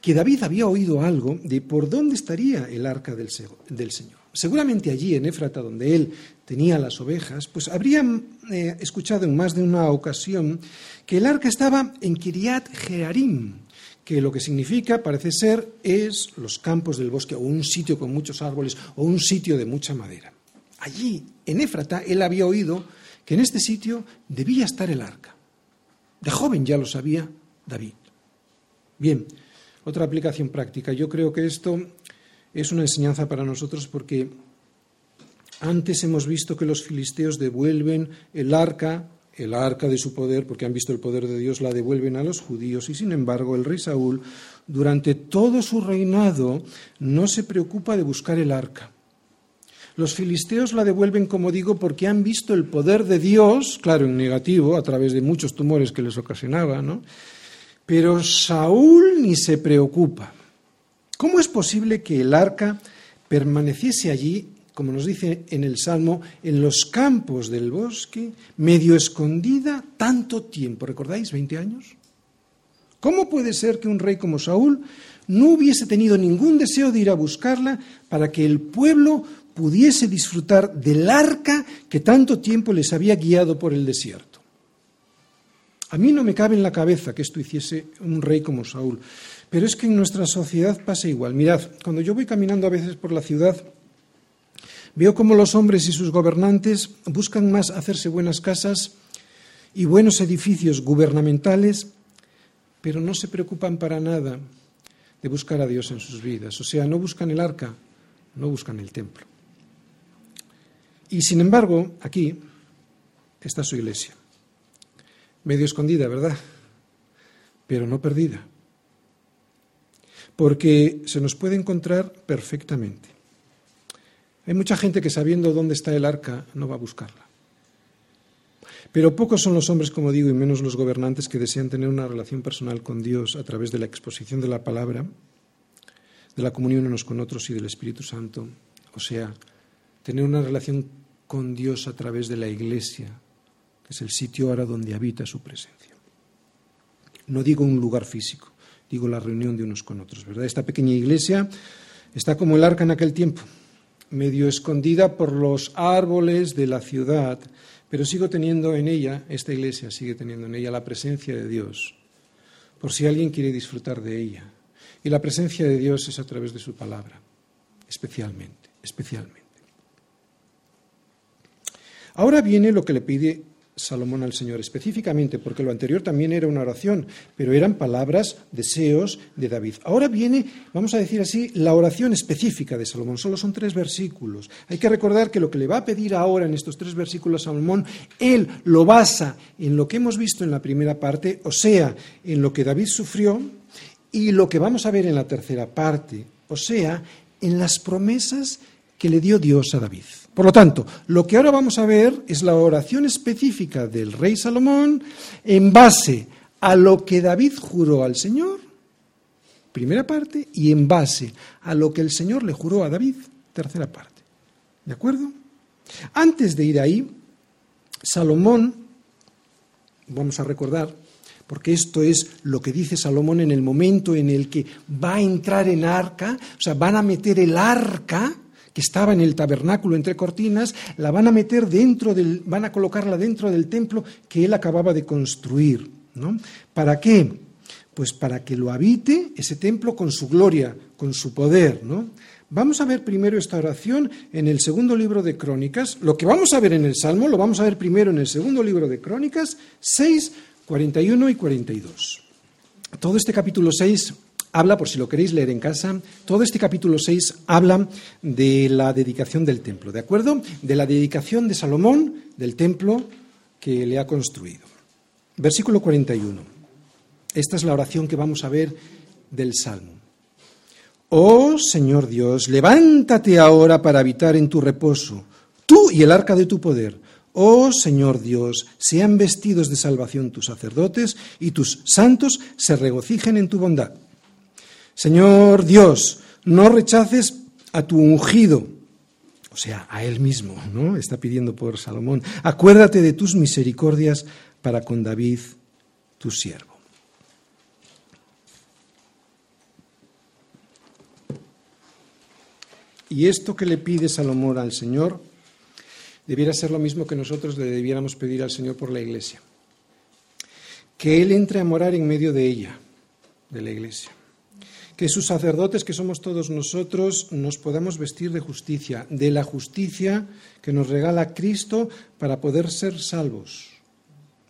que David había oído algo de por dónde estaría el arca del, Señor. Seguramente allí en Éfrata, donde él tenía las ovejas, pues habrían eh, escuchado en más de una ocasión que el arca estaba en Kiriat Jearim, que lo que significa, parece ser, es los campos del bosque, o un sitio con muchos árboles, o un sitio de mucha madera. Allí, en Éfrata, él había oído que en este sitio debía estar el arca. De joven ya lo sabía David. Bien, otra aplicación práctica. Yo creo que esto es una enseñanza para nosotros porque antes hemos visto que los filisteos devuelven el arca el arca de su poder, porque han visto el poder de Dios, la devuelven a los judíos y sin embargo el rey Saúl, durante todo su reinado, no se preocupa de buscar el arca. Los filisteos la devuelven, como digo, porque han visto el poder de Dios, claro, en negativo, a través de muchos tumores que les ocasionaba, ¿no? Pero Saúl ni se preocupa. ¿Cómo es posible que el arca permaneciese allí como nos dice en el Salmo, en los campos del bosque, medio escondida tanto tiempo. ¿Recordáis? ¿20 años? ¿Cómo puede ser que un rey como Saúl no hubiese tenido ningún deseo de ir a buscarla para que el pueblo pudiese disfrutar del arca que tanto tiempo les había guiado por el desierto? A mí no me cabe en la cabeza que esto hiciese un rey como Saúl, pero es que en nuestra sociedad pasa igual. Mirad, cuando yo voy caminando a veces por la ciudad, Veo cómo los hombres y sus gobernantes buscan más hacerse buenas casas y buenos edificios gubernamentales, pero no se preocupan para nada de buscar a Dios en sus vidas. O sea, no buscan el arca, no buscan el templo. Y sin embargo, aquí está su iglesia. Medio escondida, ¿verdad? Pero no perdida. Porque se nos puede encontrar perfectamente. Hay mucha gente que sabiendo dónde está el arca no va a buscarla. Pero pocos son los hombres, como digo, y menos los gobernantes que desean tener una relación personal con Dios a través de la exposición de la palabra, de la comunión unos con otros y del Espíritu Santo. O sea, tener una relación con Dios a través de la iglesia, que es el sitio ahora donde habita su presencia. No digo un lugar físico, digo la reunión de unos con otros, ¿verdad? Esta pequeña iglesia está como el arca en aquel tiempo medio escondida por los árboles de la ciudad, pero sigo teniendo en ella, esta iglesia sigue teniendo en ella la presencia de Dios, por si alguien quiere disfrutar de ella. Y la presencia de Dios es a través de su palabra, especialmente, especialmente. Ahora viene lo que le pide Salomón al Señor específicamente, porque lo anterior también era una oración, pero eran palabras, deseos de David. Ahora viene, vamos a decir así, la oración específica de Salomón. Solo son tres versículos. Hay que recordar que lo que le va a pedir ahora en estos tres versículos a Salomón, él lo basa en lo que hemos visto en la primera parte, o sea, en lo que David sufrió, y lo que vamos a ver en la tercera parte, o sea, en las promesas que le dio Dios a David. Por lo tanto, lo que ahora vamos a ver es la oración específica del rey Salomón en base a lo que David juró al Señor, primera parte, y en base a lo que el Señor le juró a David, tercera parte. ¿De acuerdo? Antes de ir ahí, Salomón, vamos a recordar, porque esto es lo que dice Salomón en el momento en el que va a entrar en arca, o sea, van a meter el arca que estaba en el tabernáculo entre cortinas, la van a meter dentro del, van a colocarla dentro del templo que él acababa de construir. ¿no? ¿Para qué? Pues para que lo habite ese templo con su gloria, con su poder. ¿no? Vamos a ver primero esta oración en el segundo libro de Crónicas. Lo que vamos a ver en el Salmo lo vamos a ver primero en el segundo libro de Crónicas, 6, 41 y 42. Todo este capítulo 6 habla, por si lo queréis leer en casa, todo este capítulo 6 habla de la dedicación del templo, ¿de acuerdo? De la dedicación de Salomón del templo que le ha construido. Versículo 41. Esta es la oración que vamos a ver del Salmo. Oh Señor Dios, levántate ahora para habitar en tu reposo, tú y el arca de tu poder. Oh Señor Dios, sean vestidos de salvación tus sacerdotes y tus santos se regocijen en tu bondad. Señor Dios, no rechaces a tu ungido, o sea, a él mismo, ¿no? Está pidiendo por Salomón. Acuérdate de tus misericordias para con David, tu siervo. Y esto que le pide Salomón al Señor debiera ser lo mismo que nosotros le debiéramos pedir al Señor por la iglesia. Que Él entre a morar en medio de ella, de la iglesia que sus sacerdotes, que somos todos nosotros, nos podamos vestir de justicia, de la justicia que nos regala Cristo para poder ser salvos.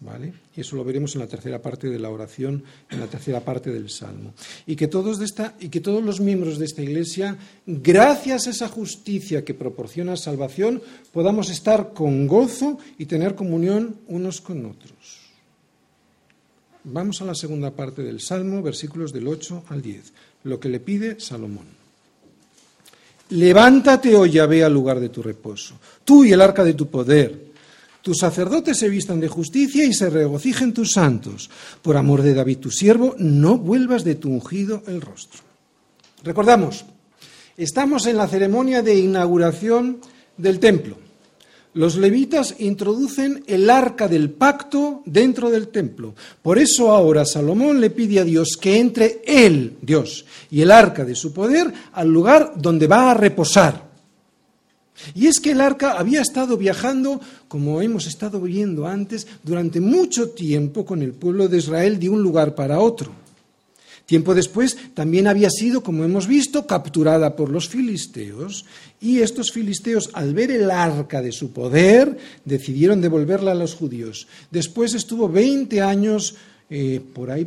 ¿Vale? Y eso lo veremos en la tercera parte de la oración, en la tercera parte del Salmo. Y que todos, de esta, y que todos los miembros de esta Iglesia, gracias a esa justicia que proporciona salvación, podamos estar con gozo y tener comunión unos con otros. Vamos a la segunda parte del Salmo, versículos del 8 al 10 lo que le pide Salomón. Levántate, oh Yahvé, al lugar de tu reposo, tú y el arca de tu poder. Tus sacerdotes se vistan de justicia y se regocijen tus santos. Por amor de David tu siervo, no vuelvas de tu ungido el rostro. Recordamos, estamos en la ceremonia de inauguración del templo los levitas introducen el arca del pacto dentro del templo. Por eso ahora Salomón le pide a Dios que entre él, Dios, y el arca de su poder al lugar donde va a reposar. Y es que el arca había estado viajando, como hemos estado viendo antes, durante mucho tiempo con el pueblo de Israel de un lugar para otro. Tiempo después también había sido, como hemos visto, capturada por los filisteos y estos filisteos, al ver el arca de su poder, decidieron devolverla a los judíos. Después estuvo 20 años eh, por ahí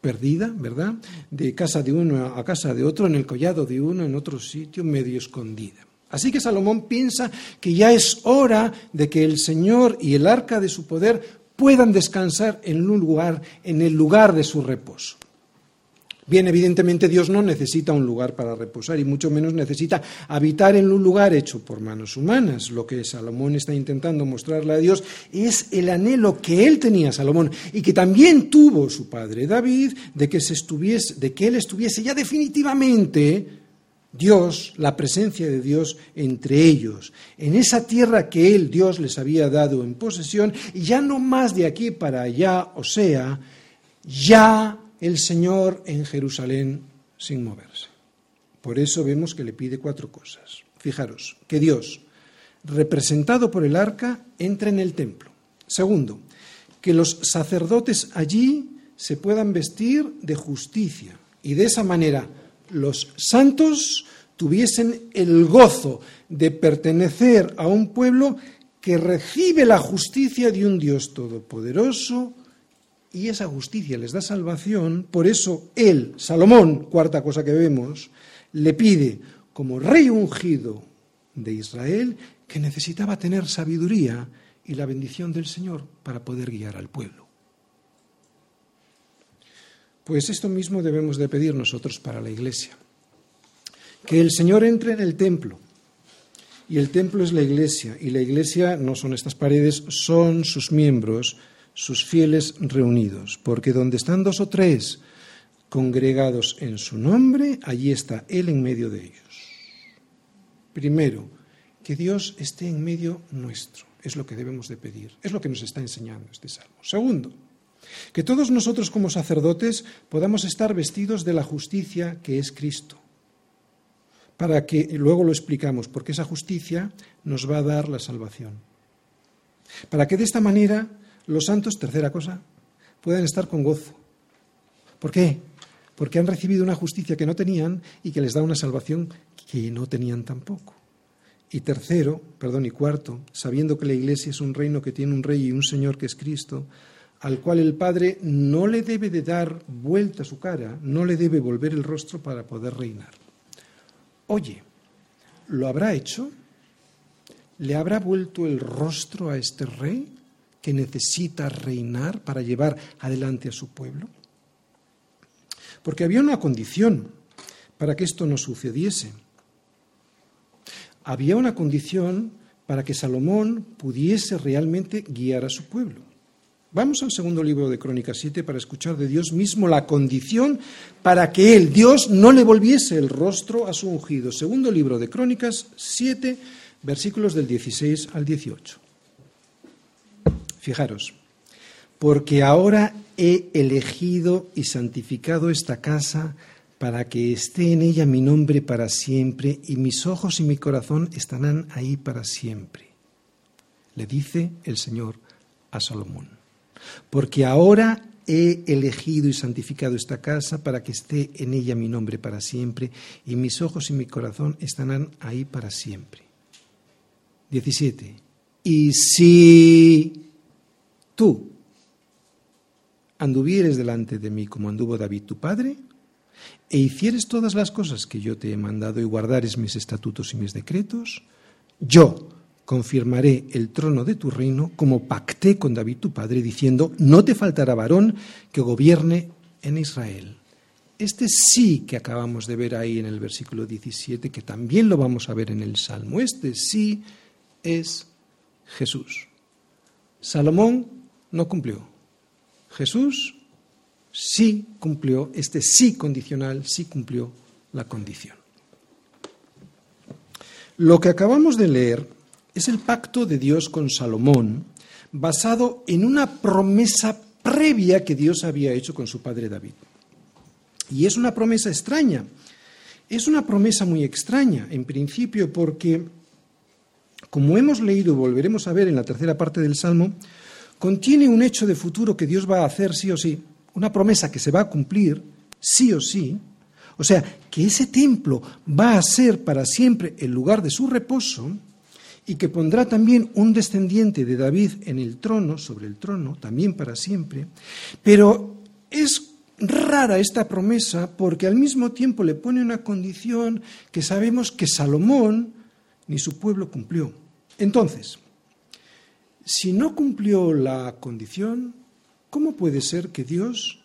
perdida, ¿verdad? De casa de uno a casa de otro, en el collado de uno, en otro sitio, medio escondida. Así que Salomón piensa que ya es hora de que el Señor y el arca de su poder puedan descansar en un lugar, en el lugar de su reposo. Bien, evidentemente Dios no necesita un lugar para reposar y mucho menos necesita habitar en un lugar hecho por manos humanas. Lo que Salomón está intentando mostrarle a Dios es el anhelo que él tenía, Salomón, y que también tuvo su padre David, de que, se de que él estuviese ya definitivamente Dios, la presencia de Dios entre ellos, en esa tierra que él, Dios, les había dado en posesión, y ya no más de aquí para allá, o sea, ya el Señor en Jerusalén sin moverse. Por eso vemos que le pide cuatro cosas. Fijaros, que Dios, representado por el arca, entre en el templo. Segundo, que los sacerdotes allí se puedan vestir de justicia y de esa manera los santos tuviesen el gozo de pertenecer a un pueblo que recibe la justicia de un Dios todopoderoso y esa justicia les da salvación, por eso él, Salomón, cuarta cosa que vemos, le pide como rey ungido de Israel que necesitaba tener sabiduría y la bendición del Señor para poder guiar al pueblo. Pues esto mismo debemos de pedir nosotros para la iglesia. Que el Señor entre en el templo. Y el templo es la iglesia. Y la iglesia no son estas paredes, son sus miembros, sus fieles reunidos. Porque donde están dos o tres congregados en su nombre, allí está Él en medio de ellos. Primero, que Dios esté en medio nuestro. Es lo que debemos de pedir. Es lo que nos está enseñando este salmo. Segundo, que todos nosotros como sacerdotes podamos estar vestidos de la justicia que es Cristo. Para que, luego lo explicamos, porque esa justicia nos va a dar la salvación. Para que de esta manera los santos, tercera cosa, puedan estar con gozo. ¿Por qué? Porque han recibido una justicia que no tenían y que les da una salvación que no tenían tampoco. Y tercero, perdón, y cuarto, sabiendo que la Iglesia es un reino que tiene un rey y un Señor que es Cristo, al cual el Padre no le debe de dar vuelta su cara, no le debe volver el rostro para poder reinar. Oye, ¿lo habrá hecho? ¿Le habrá vuelto el rostro a este rey que necesita reinar para llevar adelante a su pueblo? Porque había una condición para que esto no sucediese. Había una condición para que Salomón pudiese realmente guiar a su pueblo. Vamos al segundo libro de Crónicas 7 para escuchar de Dios mismo la condición para que él, Dios, no le volviese el rostro a su ungido. Segundo libro de Crónicas 7, versículos del 16 al 18. Fijaros, porque ahora he elegido y santificado esta casa para que esté en ella mi nombre para siempre y mis ojos y mi corazón estarán ahí para siempre. Le dice el Señor a Salomón porque ahora he elegido y santificado esta casa para que esté en ella mi nombre para siempre, y mis ojos y mi corazón estarán ahí para siempre. 17. Y si tú anduvieres delante de mí como anduvo David tu padre, e hicieres todas las cosas que yo te he mandado y guardares mis estatutos y mis decretos, yo confirmaré el trono de tu reino como pacté con David tu padre, diciendo, no te faltará varón que gobierne en Israel. Este sí que acabamos de ver ahí en el versículo 17, que también lo vamos a ver en el Salmo, este sí es Jesús. Salomón no cumplió. Jesús sí cumplió, este sí condicional sí cumplió la condición. Lo que acabamos de leer es el pacto de Dios con Salomón, basado en una promesa previa que Dios había hecho con su padre David. Y es una promesa extraña. Es una promesa muy extraña, en principio, porque, como hemos leído y volveremos a ver en la tercera parte del Salmo, contiene un hecho de futuro que Dios va a hacer sí o sí, una promesa que se va a cumplir sí o sí, o sea, que ese templo va a ser para siempre el lugar de su reposo, y que pondrá también un descendiente de David en el trono, sobre el trono, también para siempre. Pero es rara esta promesa porque al mismo tiempo le pone una condición que sabemos que Salomón ni su pueblo cumplió. Entonces, si no cumplió la condición, ¿cómo puede ser que Dios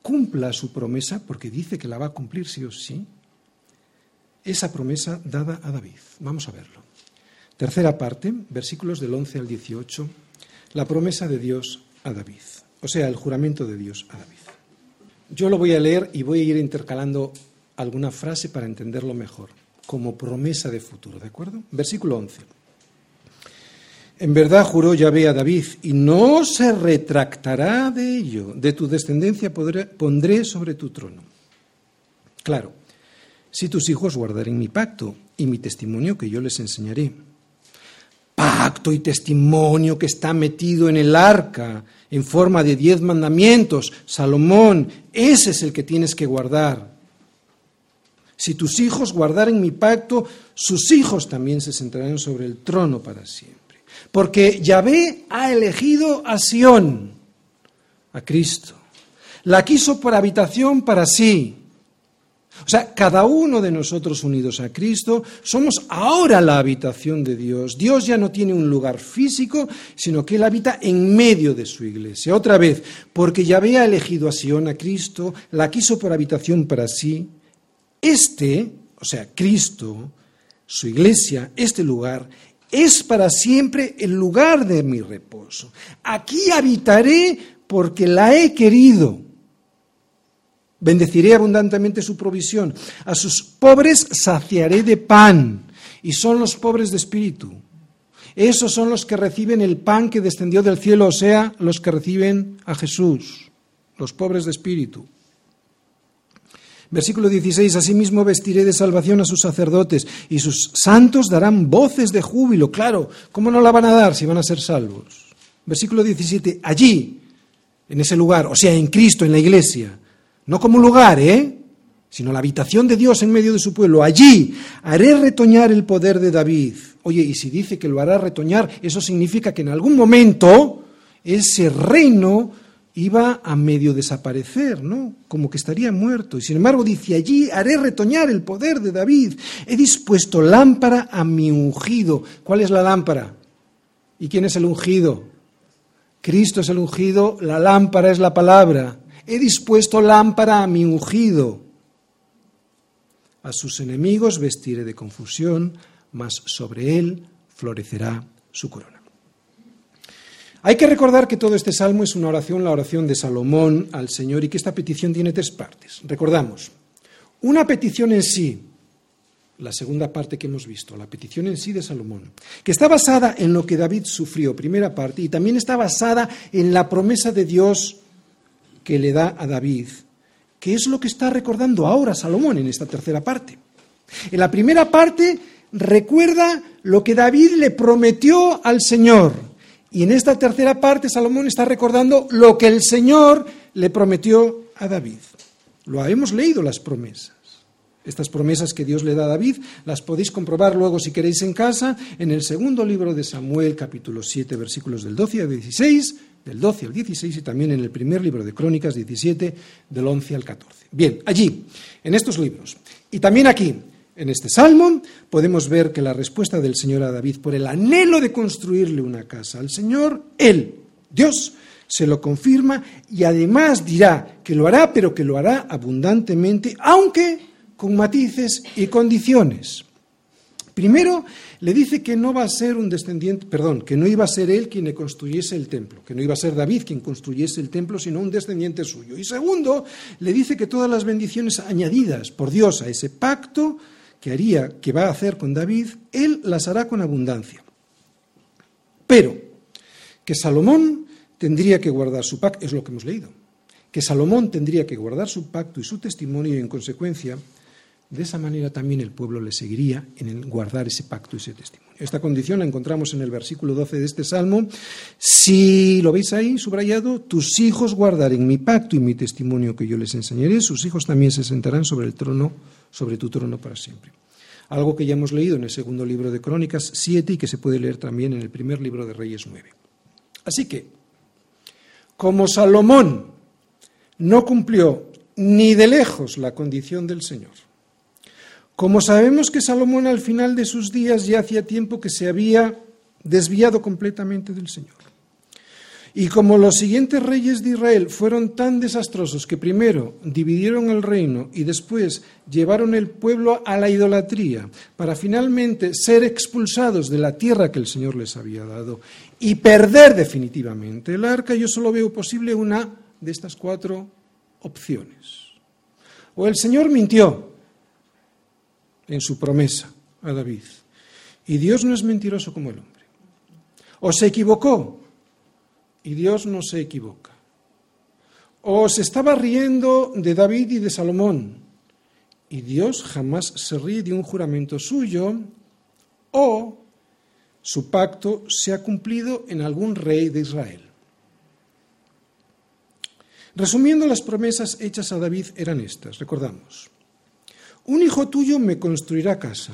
cumpla su promesa, porque dice que la va a cumplir sí o sí, esa promesa dada a David? Vamos a verlo. Tercera parte, versículos del 11 al 18, la promesa de Dios a David, o sea, el juramento de Dios a David. Yo lo voy a leer y voy a ir intercalando alguna frase para entenderlo mejor, como promesa de futuro, ¿de acuerdo? Versículo 11. En verdad juró Yahvé a David, y no se retractará de ello, de tu descendencia pondré sobre tu trono. Claro, si tus hijos guardaren mi pacto y mi testimonio que yo les enseñaré, pacto y testimonio que está metido en el arca en forma de diez mandamientos. Salomón, ese es el que tienes que guardar. Si tus hijos guardaren mi pacto, sus hijos también se sentarán sobre el trono para siempre. Porque Yahvé ha elegido a Sión, a Cristo. La quiso por habitación para sí. O sea, cada uno de nosotros unidos a Cristo somos ahora la habitación de Dios. Dios ya no tiene un lugar físico, sino que Él habita en medio de su iglesia. Otra vez, porque Yahvé ha elegido a Sión, a Cristo, la quiso por habitación para sí. Este, o sea, Cristo, su iglesia, este lugar, es para siempre el lugar de mi reposo. Aquí habitaré porque la he querido. Bendeciré abundantemente su provisión. A sus pobres saciaré de pan. Y son los pobres de espíritu. Esos son los que reciben el pan que descendió del cielo, o sea, los que reciben a Jesús, los pobres de espíritu. Versículo 16, asimismo vestiré de salvación a sus sacerdotes y sus santos darán voces de júbilo. Claro, ¿cómo no la van a dar si van a ser salvos? Versículo 17, allí, en ese lugar, o sea, en Cristo, en la iglesia, no como lugar, ¿eh? sino la habitación de Dios en medio de su pueblo. Allí haré retoñar el poder de David. Oye, y si dice que lo hará retoñar, eso significa que en algún momento ese reino iba a medio desaparecer, ¿no? Como que estaría muerto. Y sin embargo dice, allí haré retoñar el poder de David. He dispuesto lámpara a mi ungido. ¿Cuál es la lámpara? ¿Y quién es el ungido? Cristo es el ungido, la lámpara es la palabra. He dispuesto lámpara a mi ungido. A sus enemigos vestiré de confusión, mas sobre él florecerá su corona. Hay que recordar que todo este salmo es una oración, la oración de Salomón al Señor, y que esta petición tiene tres partes. Recordamos, una petición en sí, la segunda parte que hemos visto, la petición en sí de Salomón, que está basada en lo que David sufrió, primera parte, y también está basada en la promesa de Dios que le da a David, que es lo que está recordando ahora Salomón en esta tercera parte. En la primera parte recuerda lo que David le prometió al Señor. Y en esta tercera parte Salomón está recordando lo que el Señor le prometió a David. Lo hemos leído las promesas. Estas promesas que Dios le da a David las podéis comprobar luego si queréis en casa en el segundo libro de Samuel capítulo 7 versículos del 12 al 16 del 12 al 16 y también en el primer libro de Crónicas 17, del 11 al 14. Bien, allí, en estos libros, y también aquí, en este salmo, podemos ver que la respuesta del Señor a David por el anhelo de construirle una casa al Señor, Él, Dios, se lo confirma y además dirá que lo hará, pero que lo hará abundantemente, aunque con matices y condiciones. Primero, le dice que no va a ser un descendiente, perdón, que no iba a ser él quien le construyese el templo, que no iba a ser David quien construyese el templo, sino un descendiente suyo. Y segundo, le dice que todas las bendiciones añadidas por Dios a ese pacto que haría, que va a hacer con David, él las hará con abundancia. Pero que Salomón tendría que guardar su pacto, es lo que hemos leído, que Salomón tendría que guardar su pacto y su testimonio y en consecuencia de esa manera también el pueblo le seguiría en el guardar ese pacto y ese testimonio. Esta condición la encontramos en el versículo 12 de este salmo. Si lo veis ahí subrayado, tus hijos guardaren mi pacto y mi testimonio que yo les enseñaré, sus hijos también se sentarán sobre el trono, sobre tu trono para siempre. Algo que ya hemos leído en el segundo libro de Crónicas 7 y que se puede leer también en el primer libro de Reyes 9. Así que, como Salomón no cumplió ni de lejos la condición del Señor, como sabemos que Salomón al final de sus días ya hacía tiempo que se había desviado completamente del Señor. Y como los siguientes reyes de Israel fueron tan desastrosos que primero dividieron el reino y después llevaron el pueblo a la idolatría para finalmente ser expulsados de la tierra que el Señor les había dado y perder definitivamente el arca, yo solo veo posible una de estas cuatro opciones. O el Señor mintió en su promesa a David. Y Dios no es mentiroso como el hombre. O se equivocó y Dios no se equivoca. O se estaba riendo de David y de Salomón y Dios jamás se ríe de un juramento suyo. O su pacto se ha cumplido en algún rey de Israel. Resumiendo, las promesas hechas a David eran estas, recordamos. Un hijo tuyo me construirá casa.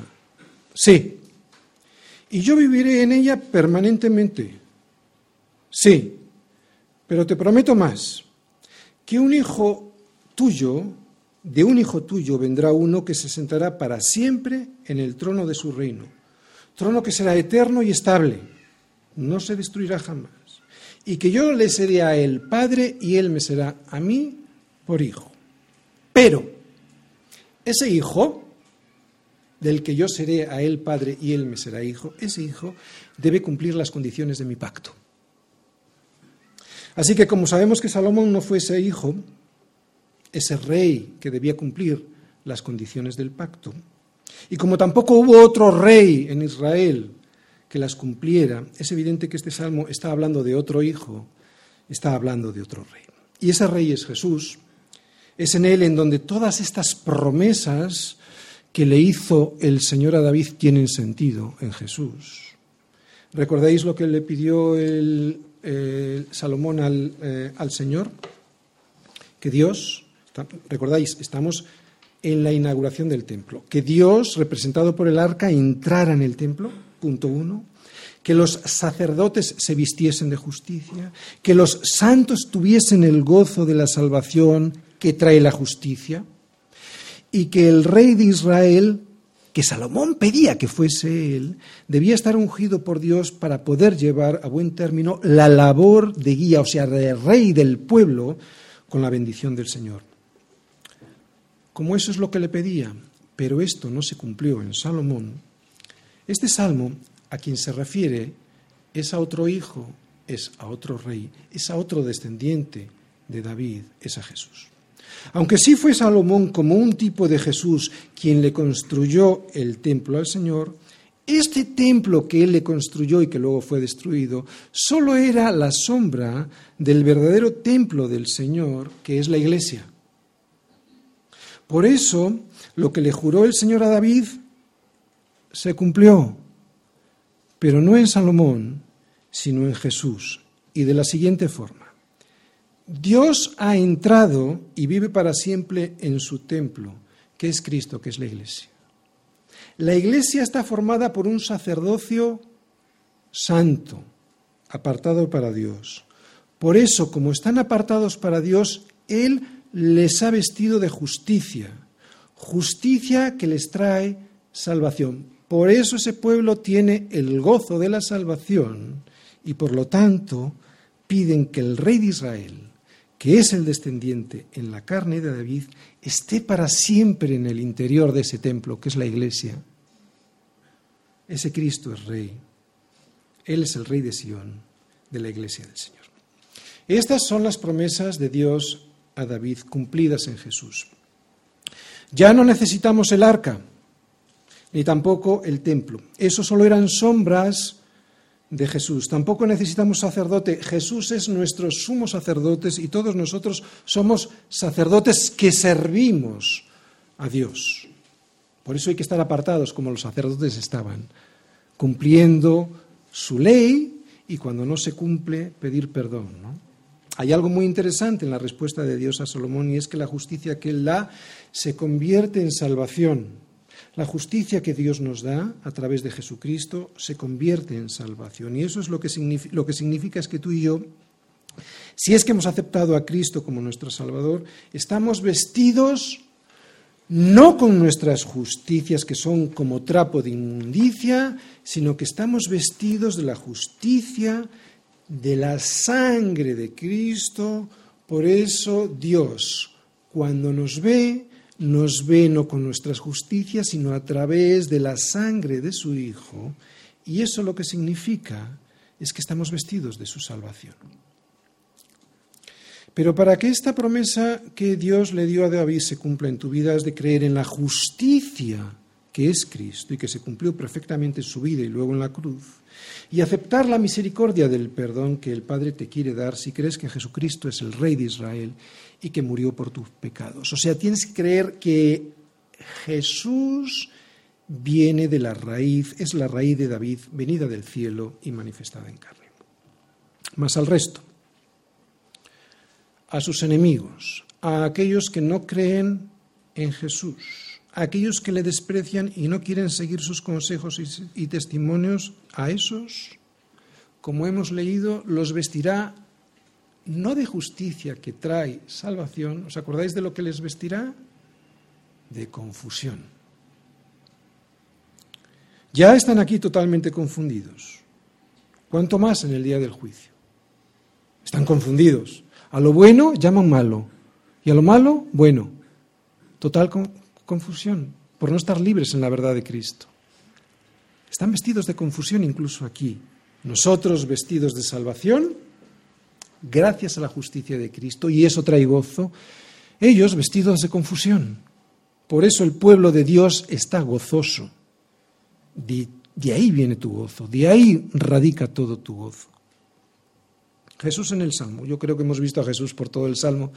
Sí. y yo viviré en ella permanentemente. Sí, pero te prometo más, que un hijo tuyo, de un hijo tuyo vendrá uno que se sentará para siempre en el trono de su reino, trono que será eterno y estable, no se destruirá jamás, y que yo le seré a él padre y él me será a mí por hijo. Pero ese hijo del que yo seré a él padre y él me será hijo, ese hijo debe cumplir las condiciones de mi pacto. Así que como sabemos que Salomón no fue ese hijo, ese rey que debía cumplir las condiciones del pacto, y como tampoco hubo otro rey en Israel que las cumpliera, es evidente que este salmo está hablando de otro hijo, está hablando de otro rey. Y ese rey es Jesús, es en él en donde todas estas promesas que le hizo el Señor a David tienen sentido en Jesús. ¿Recordáis lo que le pidió el, Salomón al, eh, al, Señor? Que Dios, recordáis, estamos en la inauguración del templo, que Dios, representado por el arca, entrara en el templo, punto uno, que los sacerdotes se vistiesen de justicia, que los santos tuviesen el gozo de la salvación que trae la justicia, y que el rey de Israel, que Salomón pedía que fuese él, debía estar ungido por Dios para poder llevar a buen término la labor de guía, o sea, de rey del pueblo, con la bendición del Señor. Como eso es lo que le pedía, pero esto no se cumplió en Salomón, este salmo a quien se refiere es a otro hijo, es a otro rey, es a otro descendiente de David, es a Jesús. Aunque sí fue Salomón como un tipo de Jesús quien le construyó el templo al Señor, este templo que él le construyó y que luego fue destruido, solo era la sombra del verdadero templo del Señor, que es la iglesia. Por eso, lo que le juró el Señor a David se cumplió, pero no en Salomón, sino en Jesús, y de la siguiente forma. Dios ha entrado y vive para siempre en su templo, que es Cristo, que es la iglesia. La iglesia está formada por un sacerdocio santo, apartado para Dios. Por eso, como están apartados para Dios, Él les ha vestido de justicia, justicia que les trae salvación. Por eso ese pueblo tiene el gozo de la salvación y por lo tanto piden que el rey de Israel que es el descendiente en la carne de David, esté para siempre en el interior de ese templo, que es la iglesia. Ese Cristo es rey. Él es el rey de Sión, de la iglesia del Señor. Estas son las promesas de Dios a David cumplidas en Jesús. Ya no necesitamos el arca, ni tampoco el templo. Eso solo eran sombras de Jesús. Tampoco necesitamos sacerdote. Jesús es nuestro sumo sacerdote y todos nosotros somos sacerdotes que servimos a Dios. Por eso hay que estar apartados como los sacerdotes estaban, cumpliendo su ley y cuando no se cumple pedir perdón. Hay algo muy interesante en la respuesta de Dios a Salomón y es que la justicia que él da se convierte en salvación. La justicia que Dios nos da a través de Jesucristo se convierte en salvación. Y eso es lo que, lo que significa es que tú y yo, si es que hemos aceptado a Cristo como nuestro Salvador, estamos vestidos no con nuestras justicias que son como trapo de inmundicia, sino que estamos vestidos de la justicia de la sangre de Cristo. Por eso Dios, cuando nos ve, nos ve no con nuestras justicias, sino a través de la sangre de su Hijo, y eso lo que significa es que estamos vestidos de su salvación. Pero para que esta promesa que Dios le dio a David se cumpla en tu vida, has de creer en la justicia que es Cristo y que se cumplió perfectamente en su vida y luego en la cruz, y aceptar la misericordia del perdón que el Padre te quiere dar si crees que Jesucristo es el Rey de Israel y que murió por tus pecados. O sea, tienes que creer que Jesús viene de la raíz, es la raíz de David, venida del cielo y manifestada en carne. Más al resto, a sus enemigos, a aquellos que no creen en Jesús, a aquellos que le desprecian y no quieren seguir sus consejos y, y testimonios, a esos, como hemos leído, los vestirá no de justicia que trae salvación, ¿os acordáis de lo que les vestirá? De confusión. Ya están aquí totalmente confundidos. ¿Cuánto más en el día del juicio? Están confundidos. A lo bueno llaman malo y a lo malo bueno. Total confusión por no estar libres en la verdad de Cristo. Están vestidos de confusión incluso aquí. Nosotros vestidos de salvación gracias a la justicia de Cristo, y eso trae gozo, ellos vestidos de confusión. Por eso el pueblo de Dios está gozoso. De, ahí viene tu gozo, de ahí radica todo tu gozo. Jesús en el Salmo, yo creo que hemos visto a Jesús por todo el Salmo,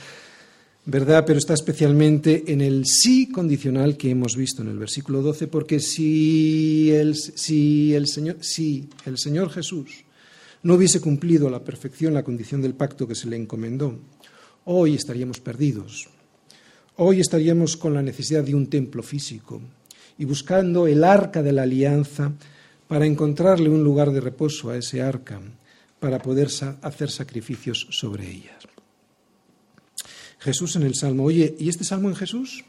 ¿verdad? Pero está especialmente en el sí condicional que hemos visto en el versículo 12, porque si el, si el, Señor, si el Señor Jesús no hubiese cumplido a la perfección la condición del pacto que se le encomendó, hoy estaríamos perdidos. Hoy estaríamos con la necesidad de un templo físico y buscando el arca de la alianza para encontrarle un lugar de reposo a ese arca, para poder hacer sacrificios sobre ellas. Jesús en el Salmo. Oye, ¿y este Salmo en Jesús?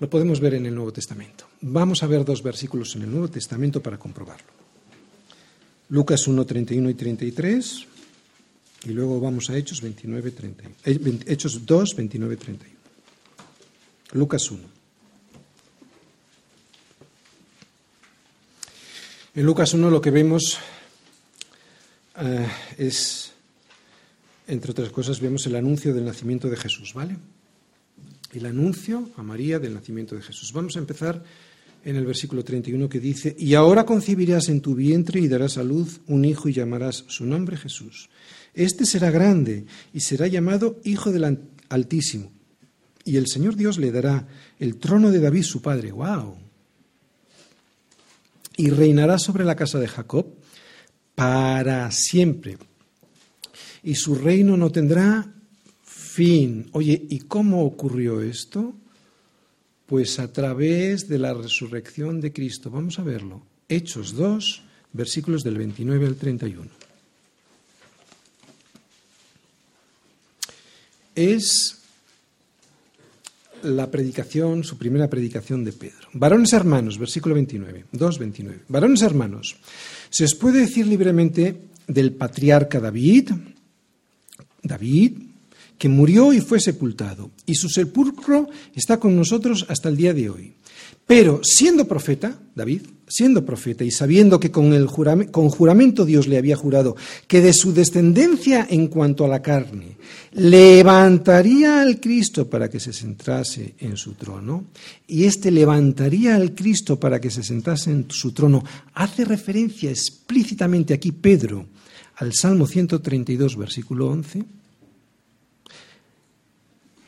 Lo podemos ver en el Nuevo Testamento. Vamos a ver dos versículos en el Nuevo Testamento para comprobarlo. Lucas 1, 31 y 33, y luego vamos a Hechos, 29, 30, eh, Hechos 2, 29, 31. Lucas 1. En Lucas 1 lo que vemos eh, es, entre otras cosas, vemos el anuncio del nacimiento de Jesús, ¿vale? El anuncio a María del nacimiento de Jesús. Vamos a empezar en el versículo 31 que dice, y ahora concebirás en tu vientre y darás a luz un hijo y llamarás su nombre Jesús. Este será grande y será llamado Hijo del Altísimo. Y el Señor Dios le dará el trono de David su padre. ¡Wow! Y reinará sobre la casa de Jacob para siempre. Y su reino no tendrá fin. Oye, ¿y cómo ocurrió esto? Pues a través de la resurrección de Cristo. Vamos a verlo. Hechos 2, versículos del 29 al 31. Es la predicación, su primera predicación de Pedro. Varones hermanos, versículo 29, 2, 29. Varones hermanos, se os puede decir libremente del patriarca David, David, que murió y fue sepultado, y su sepulcro está con nosotros hasta el día de hoy. Pero siendo profeta, David, siendo profeta y sabiendo que con, el juramento Dios le había jurado que de su descendencia en cuanto a la carne levantaría al Cristo para que se sentase en su trono, y éste levantaría al Cristo para que se sentase en su trono, hace referencia explícitamente aquí Pedro al Salmo 132, versículo 11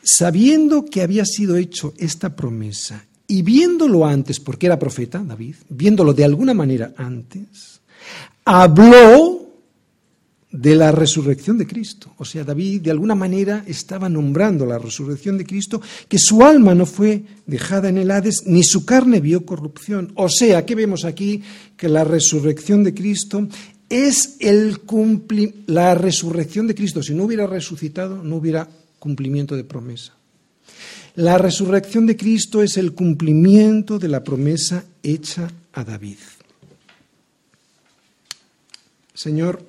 sabiendo que había sido hecho esta promesa y viéndolo antes, porque era profeta David, viéndolo de alguna manera antes, habló de la resurrección de Cristo. O sea, David de alguna manera estaba nombrando la resurrección de Cristo, que su alma no fue dejada en el Hades, ni su carne vio corrupción. O sea, ¿qué vemos aquí? Que la resurrección de Cristo es el la resurrección de Cristo. Si no hubiera resucitado, no hubiera cumplimiento de promesa. La resurrección de Cristo es el cumplimiento de la promesa hecha a David. Señor,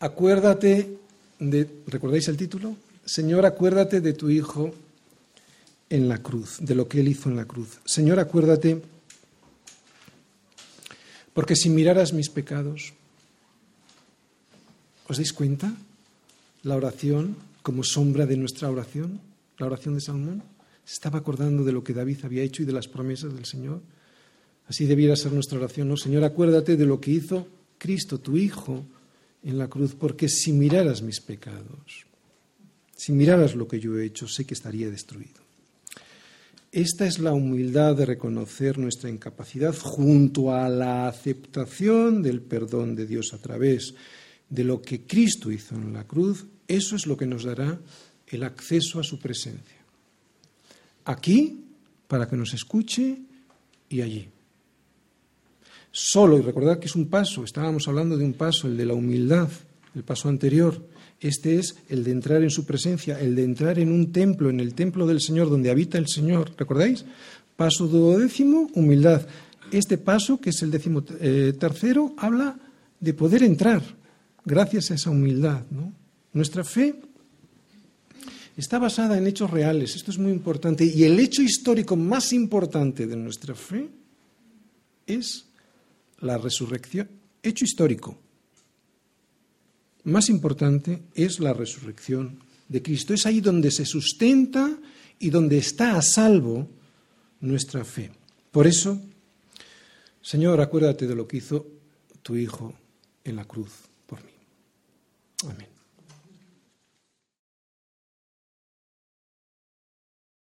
acuérdate de, ¿recordáis el título? Señor, acuérdate de tu Hijo en la cruz, de lo que Él hizo en la cruz. Señor, acuérdate, porque si miraras mis pecados, ¿os dais cuenta? La oración como sombra de nuestra oración, la oración de Salomón. Se estaba acordando de lo que David había hecho y de las promesas del Señor. Así debiera ser nuestra oración, ¿no? Señor, acuérdate de lo que hizo Cristo, tu Hijo, en la cruz, porque si miraras mis pecados, si miraras lo que yo he hecho, sé que estaría destruido. Esta es la humildad de reconocer nuestra incapacidad junto a la aceptación del perdón de Dios a través de lo que Cristo hizo en la cruz eso es lo que nos dará el acceso a su presencia. Aquí para que nos escuche y allí. Solo, y recordad que es un paso, estábamos hablando de un paso, el de la humildad, el paso anterior. Este es el de entrar en su presencia, el de entrar en un templo, en el templo del Señor, donde habita el Señor. ¿Recordáis? Paso duodécimo, humildad. Este paso, que es el décimo eh, tercero, habla de poder entrar gracias a esa humildad. Nuestra fe está basada en hechos reales, esto es muy importante, y el hecho histórico más importante de nuestra fe es la resurrección. Hecho histórico más importante es la resurrección de Cristo. Es ahí donde se sustenta y donde está a salvo nuestra fe. Por eso, Señor, acuérdate de lo que hizo tu Hijo en la cruz por mí. Amén.